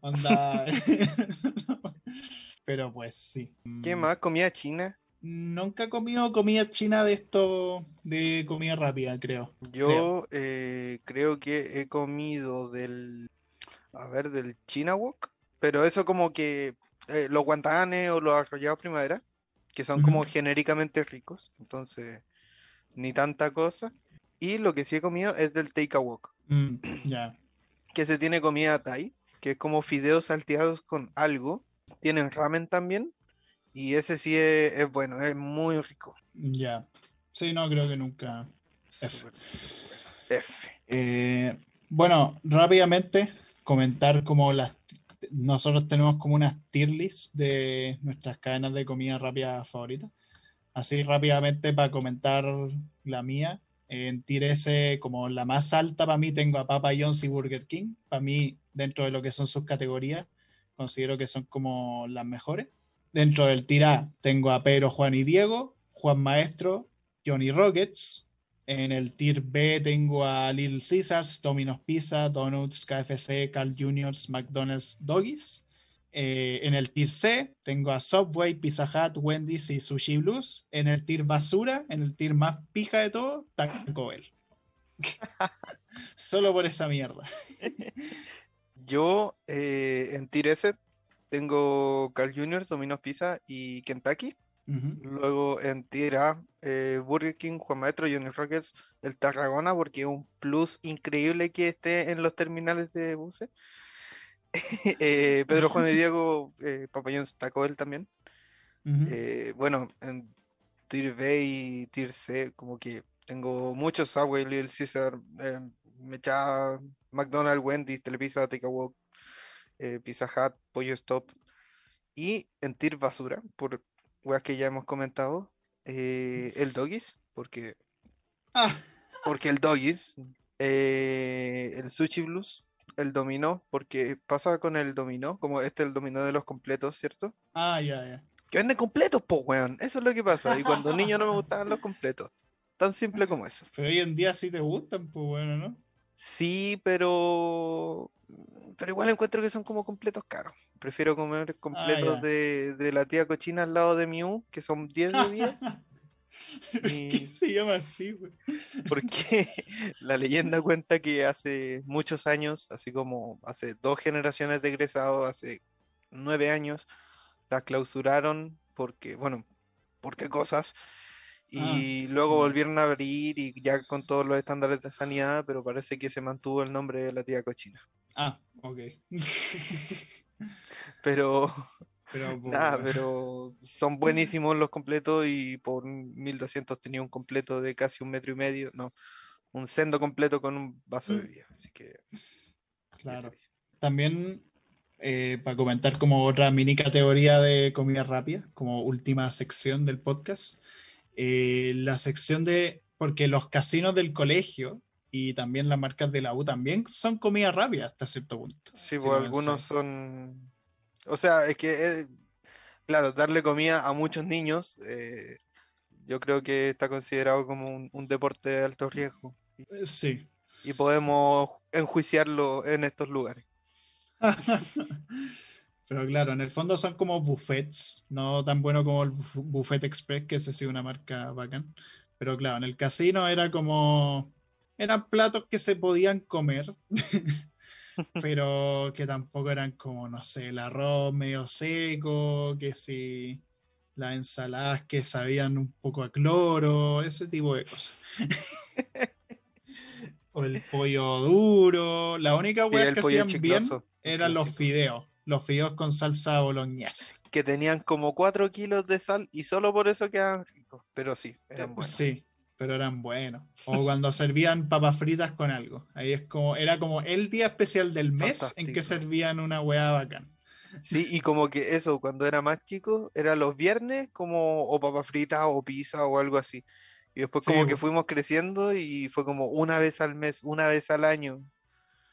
Onda. pero pues sí. ¿Qué Mm, más? ¿Comida china? Nunca he comido comida china de esto, de comida rápida, creo. Yo eh, creo que he comido del, a ver, del China Wok, pero eso como que eh, los guantanes o los arrollados primavera, que son como genéricamente ricos, entonces ni tanta cosa. Y lo que sí he comido es del Take a Wok, Mm, ya. que se tiene comida Thai, que es como fideos salteados con algo. Tienen ramen también, y ese sí es, es bueno, es muy rico. Ya. Sí, no, creo que nunca. Bueno. F. Eh, bueno, rápidamente comentar como las. Nosotros tenemos como unas tier list de nuestras cadenas de comida rápida favoritas. Así rápidamente para comentar la mía. En tier S, como la más alta para mí, tengo a Papa John's y Burger King. Para mí, dentro de lo que son sus categorías, considero que son como las mejores. Dentro del tier A, tengo a Pedro, Juan y Diego, Juan Maestro, Johnny Rockets. En el tier B tengo a Little Caesars, Domino's Pizza, Donuts, KFC, Carl Jr., McDonald's, Doggies. Eh, en el tier C tengo a Subway, Pizza Hut, Wendy's y Sushi Blues. En el tier basura, en el tier más pija de todo, Taco Bell. Solo por esa mierda. Yo eh, en Tier S tengo Carl Jr., Domino's Pizza y Kentucky. Luego en Tier A, eh, Burger King, Juan Maestro, Johnny Rockets, el Tarragona, porque es un plus increíble que esté en los terminales de buses. Eh, Pedro Juan y Diego, eh, Papayón Taco Bell también. Ujú. Eh, bueno, en Tier B y Tier C, como que tengo muchos Subway, Little Caesar, eh, Mechada, McDonald's, Wendy's, Telepizza, Takeaway, eh, Pizza Hut, Pollo Stop. Y en Tir Basura, por weas que ya hemos comentado, eh, el Doggies, porque, Ah, porque el Doggies, eh, el Sushi Blues, el Dominó, porque pasa con el Dominó, como este el Dominó de los completos, ¿cierto? ah, ya, ya. Que venden completos, po, weón. Eso es lo que pasa. Y cuando niño no me gustaban los completos. Tan simple como eso. Pero hoy en día sí te gustan, pues bueno, ¿no? Sí, pero. Pero igual encuentro que son como completos caros. Prefiero comer completos ya. de, de la tía cochina al lado de Miu, que son 10 de 10. ¿Por Y- qué se llama así, güey? Porque la leyenda cuenta que hace muchos años, así como hace dos generaciones de egresados, hace nueve años, la clausuraron porque, bueno, por qué cosas. Y luego ya. volvieron a abrir y ya con todos los estándares de sanidad, pero parece que se mantuvo el nombre de la tía cochina. Ah, ok. Pero Pero, nada, bueno. pero son buenísimos los completos y por 1200 tenía un completo de casi un metro y medio, no, un sendo completo con un vaso de Mm. bebida. Así que Claro. También, eh, para comentar como otra mini categoría de comida rápida, como última sección del podcast, eh, la sección de, porque los casinos del colegio y también las marcas de la U también son comida rápida hasta cierto punto. Sí, si pues algunos pensáis. son. O sea, es que, eh, claro, darle comida a muchos niños, eh, yo creo que está considerado como un, un deporte de alto riesgo. Eh, Sí. y podemos enjuiciarlo en estos lugares. Pero claro, en el fondo son como buffets, no tan bueno como el buf- Buffet Express, que ese sí es una marca bacán. Pero claro, en el casino era como. Eran platos que se podían comer, pero que tampoco eran como, no sé, el arroz medio seco, que si las ensaladas que sabían un poco a cloro, ese tipo de cosas. o el pollo duro. La única el que hacían bien chicloso, el eran los fideos. Los fideos con salsa boloñesa. Que tenían como 4 kilos de sal y solo por eso quedaban ricos. Pero sí, eran buenos. Sí, pero eran buenos. O cuando servían papas fritas con algo. Ahí es como, era como el día especial del mes en que servían una weá bacán. Sí, y como que eso, cuando era más chico, era los viernes como o papas fritas o pizza o algo así. Y después Sí, como que po. fuimos creciendo y fue como una vez al mes, una vez al año.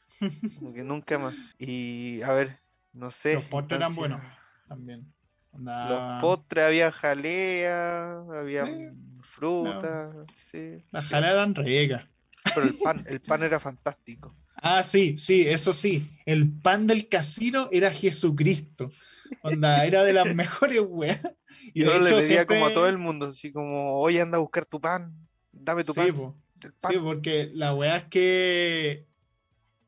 Como que nunca más. Y a ver, no sé. Los postres eran buenos también. Los postres, había jalea, había Sí, fruta, sí. Las sí. jaladas eran ricas. Pero el pan, el pan era fantástico. Ah, sí, sí, eso sí. El pan del casino era Jesucristo. Onda, era de las mejores weas. Y Yo de le pedía como a todo el mundo, así como, oye, anda a buscar tu pan, dame tu Sí, pan. po. el Sí, pan". porque la weá es que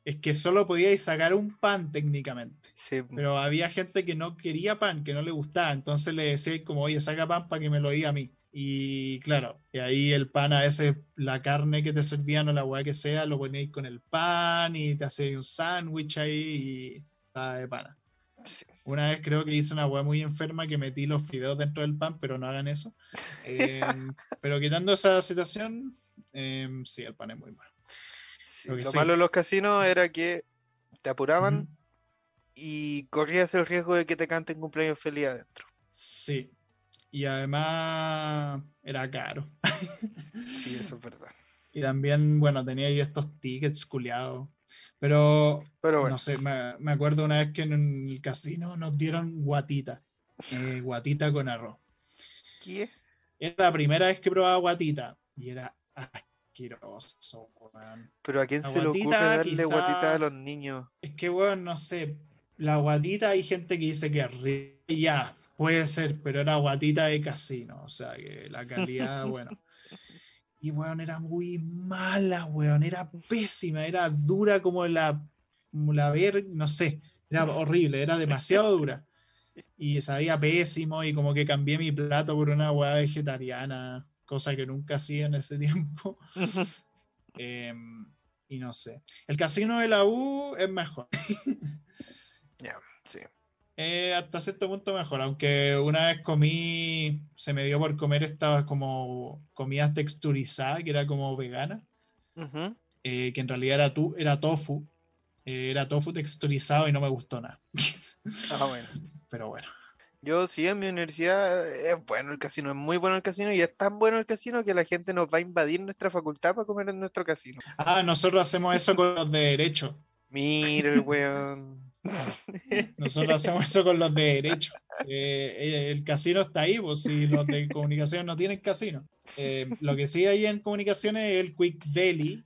es que solo podíais sacar un pan técnicamente. Sí, Pero había gente que no quería pan, que no le gustaba. Entonces le decía como, oye, saca pan para que me lo diga a mí. Y claro, y ahí el pan a veces, la carne que te servían o la weá que sea, lo poníais con el pan y te hacíais un sándwich ahí y estaba de pana. sí. Una vez creo que hice una weá muy enferma que metí los fideos dentro del pan, pero no hagan eso. Em, pero quitando esa situación, em, sí, el pan es muy bueno. Sí, Lo sí. malo de los casinos era que te apuraban y corrías el riesgo de que te canten cumpleaños feliz adentro. Sí. Y además era caro. Sí, eso es verdad. Y también, bueno, tenía yo estos tickets culiados. Pero, Pero bueno, no sé, me, me acuerdo una vez que en el casino nos dieron guatita. eh, guatita con arroz. ¿qué? Era la primera vez que probaba guatita. Y era asqueroso, weón. Pero a quién La se le ocurre darle guatita a los niños. Es que, weón, no sé. La guatita hay gente que dice que es rica. y Ya, puede ser, pero era guatita de casino. O sea, que la calidad, bueno. Y, weón, era muy mala, weón. Era pésima. Era dura como la, como la ver, no sé. Era horrible, era demasiado dura. Y sabía pésimo y como que cambié mi plato por una weá vegetariana, cosa que nunca hacía en ese tiempo. Em, y no sé. El casino de la U es mejor. Ya, sí. Eh, hasta cierto punto mejor, aunque una vez comí, se me dio por comer esta como comida texturizada, que era como vegana, eh, que en realidad era, tu, era tofu, Eh, era tofu texturizado y no me gustó nada. Ah, bueno. Pero bueno. Yo sí, en mi universidad es bueno el casino, es muy bueno el casino y es tan bueno el casino que la gente nos va a invadir nuestra facultad para comer en nuestro casino. Ah, nosotros hacemos eso con los de derecho. Mira el weón. Nosotros hacemos eso con los de derecho. Eh, eh, el casino está ahí, pues si los de comunicación no tienen casino. Eh, lo que sí hay en comunicaciones es el Quick Deli.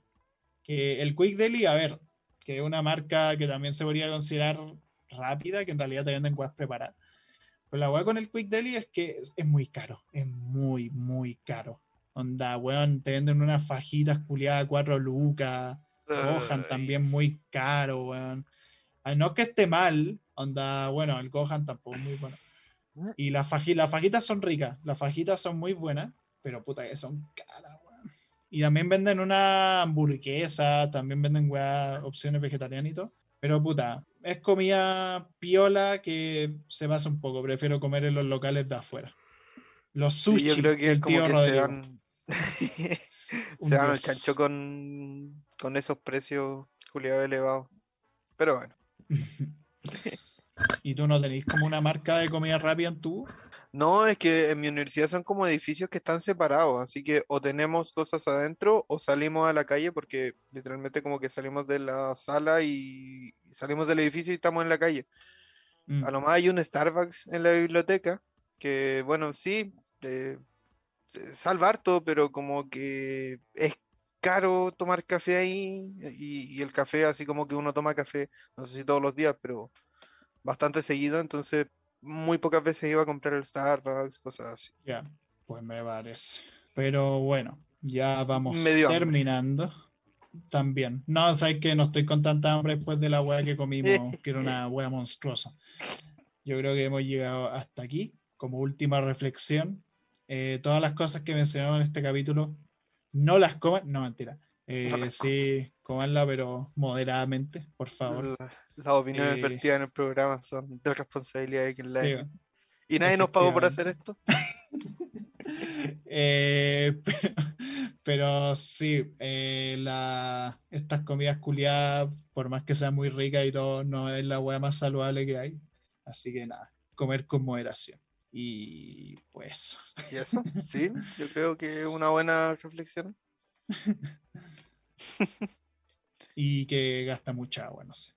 Que el Quick Deli, a ver, que es una marca que también se podría considerar rápida, que en realidad te venden cosas preparadas. Pero la weá con el Quick Deli es que es, es muy caro, es muy, muy caro. Onda, weón, te venden unas fajitas culiadas, cuatro lucas. Gohan Ay. también muy caro, weón. Ah, No es que esté mal, onda, bueno, el Gohan tampoco es muy bueno. Y las, faji- las fajitas son ricas, las fajitas son muy buenas, pero puta que son caras, weón. Y también venden una hamburguesa, también venden weá, opciones vegetarianas y todo. Pero puta, es comida piola que se pasa un poco. Prefiero comer en los locales de afuera. Los Sí, sushi yo creo que como tío que se van, se van al con, con esos precios culiados elevados. Pero bueno. ¿Y tú no tenéis como una marca de comida rápida en tu? No, es que en mi universidad son como edificios que están separados, así que o tenemos cosas adentro o salimos a la calle porque literalmente como que salimos de la sala y salimos del edificio y estamos en la calle. Mm. A lo más hay un Starbucks en la biblioteca, que bueno, sí, eh, eh, salva harto, pero como que es caro tomar café ahí y, y el café así como que uno toma café, no sé si todos los días, pero bastante seguido, entonces muy pocas veces iba a comprar el Starbucks, cosas así. Ya, pues me parece. Pero bueno, ya vamos hambre. terminando. También. No, sabes que no estoy con tanta hambre después de la hueá que comimos, que era una hueá monstruosa. Yo creo que hemos llegado hasta aquí. Como última reflexión, eh, todas las cosas que mencionamos en este capítulo, no las coman. No, mentira. Eh, sí, comanla, pero moderadamente, por favor. La- las opiniones Eh, vertidas en el programa son de responsabilidad de quien la Sí. Y nadie nos pagó por hacer esto. Eh, pero, pero sí, eh, la, estas comidas culiadas, por más que sean muy ricas y todo, no es la hueá más saludable que hay. Así que nada, comer con moderación. Y pues, Y eso, sí, yo creo que es una buena reflexión. Y que gasta mucha agua, no sé.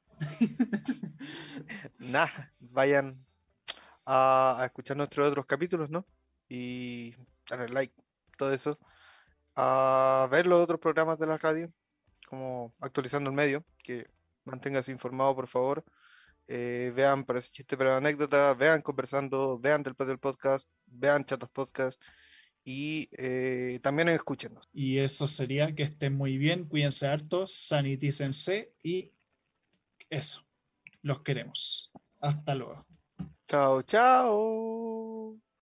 Nada, vayan a, a escuchar nuestros otros capítulos, ¿no? Y darle like, todo eso. A ver los otros programas de la radio, como actualizando el medio, que manténgase informado, por favor. Eh, vean para chiste, para anécdota, vean conversando, vean del del podcast, vean chatos podcast y eh, también escúchenos. Y eso sería que estén muy bien, cuídense harto, sanitícense y eso. Los queremos. Hasta luego. Chao, chao.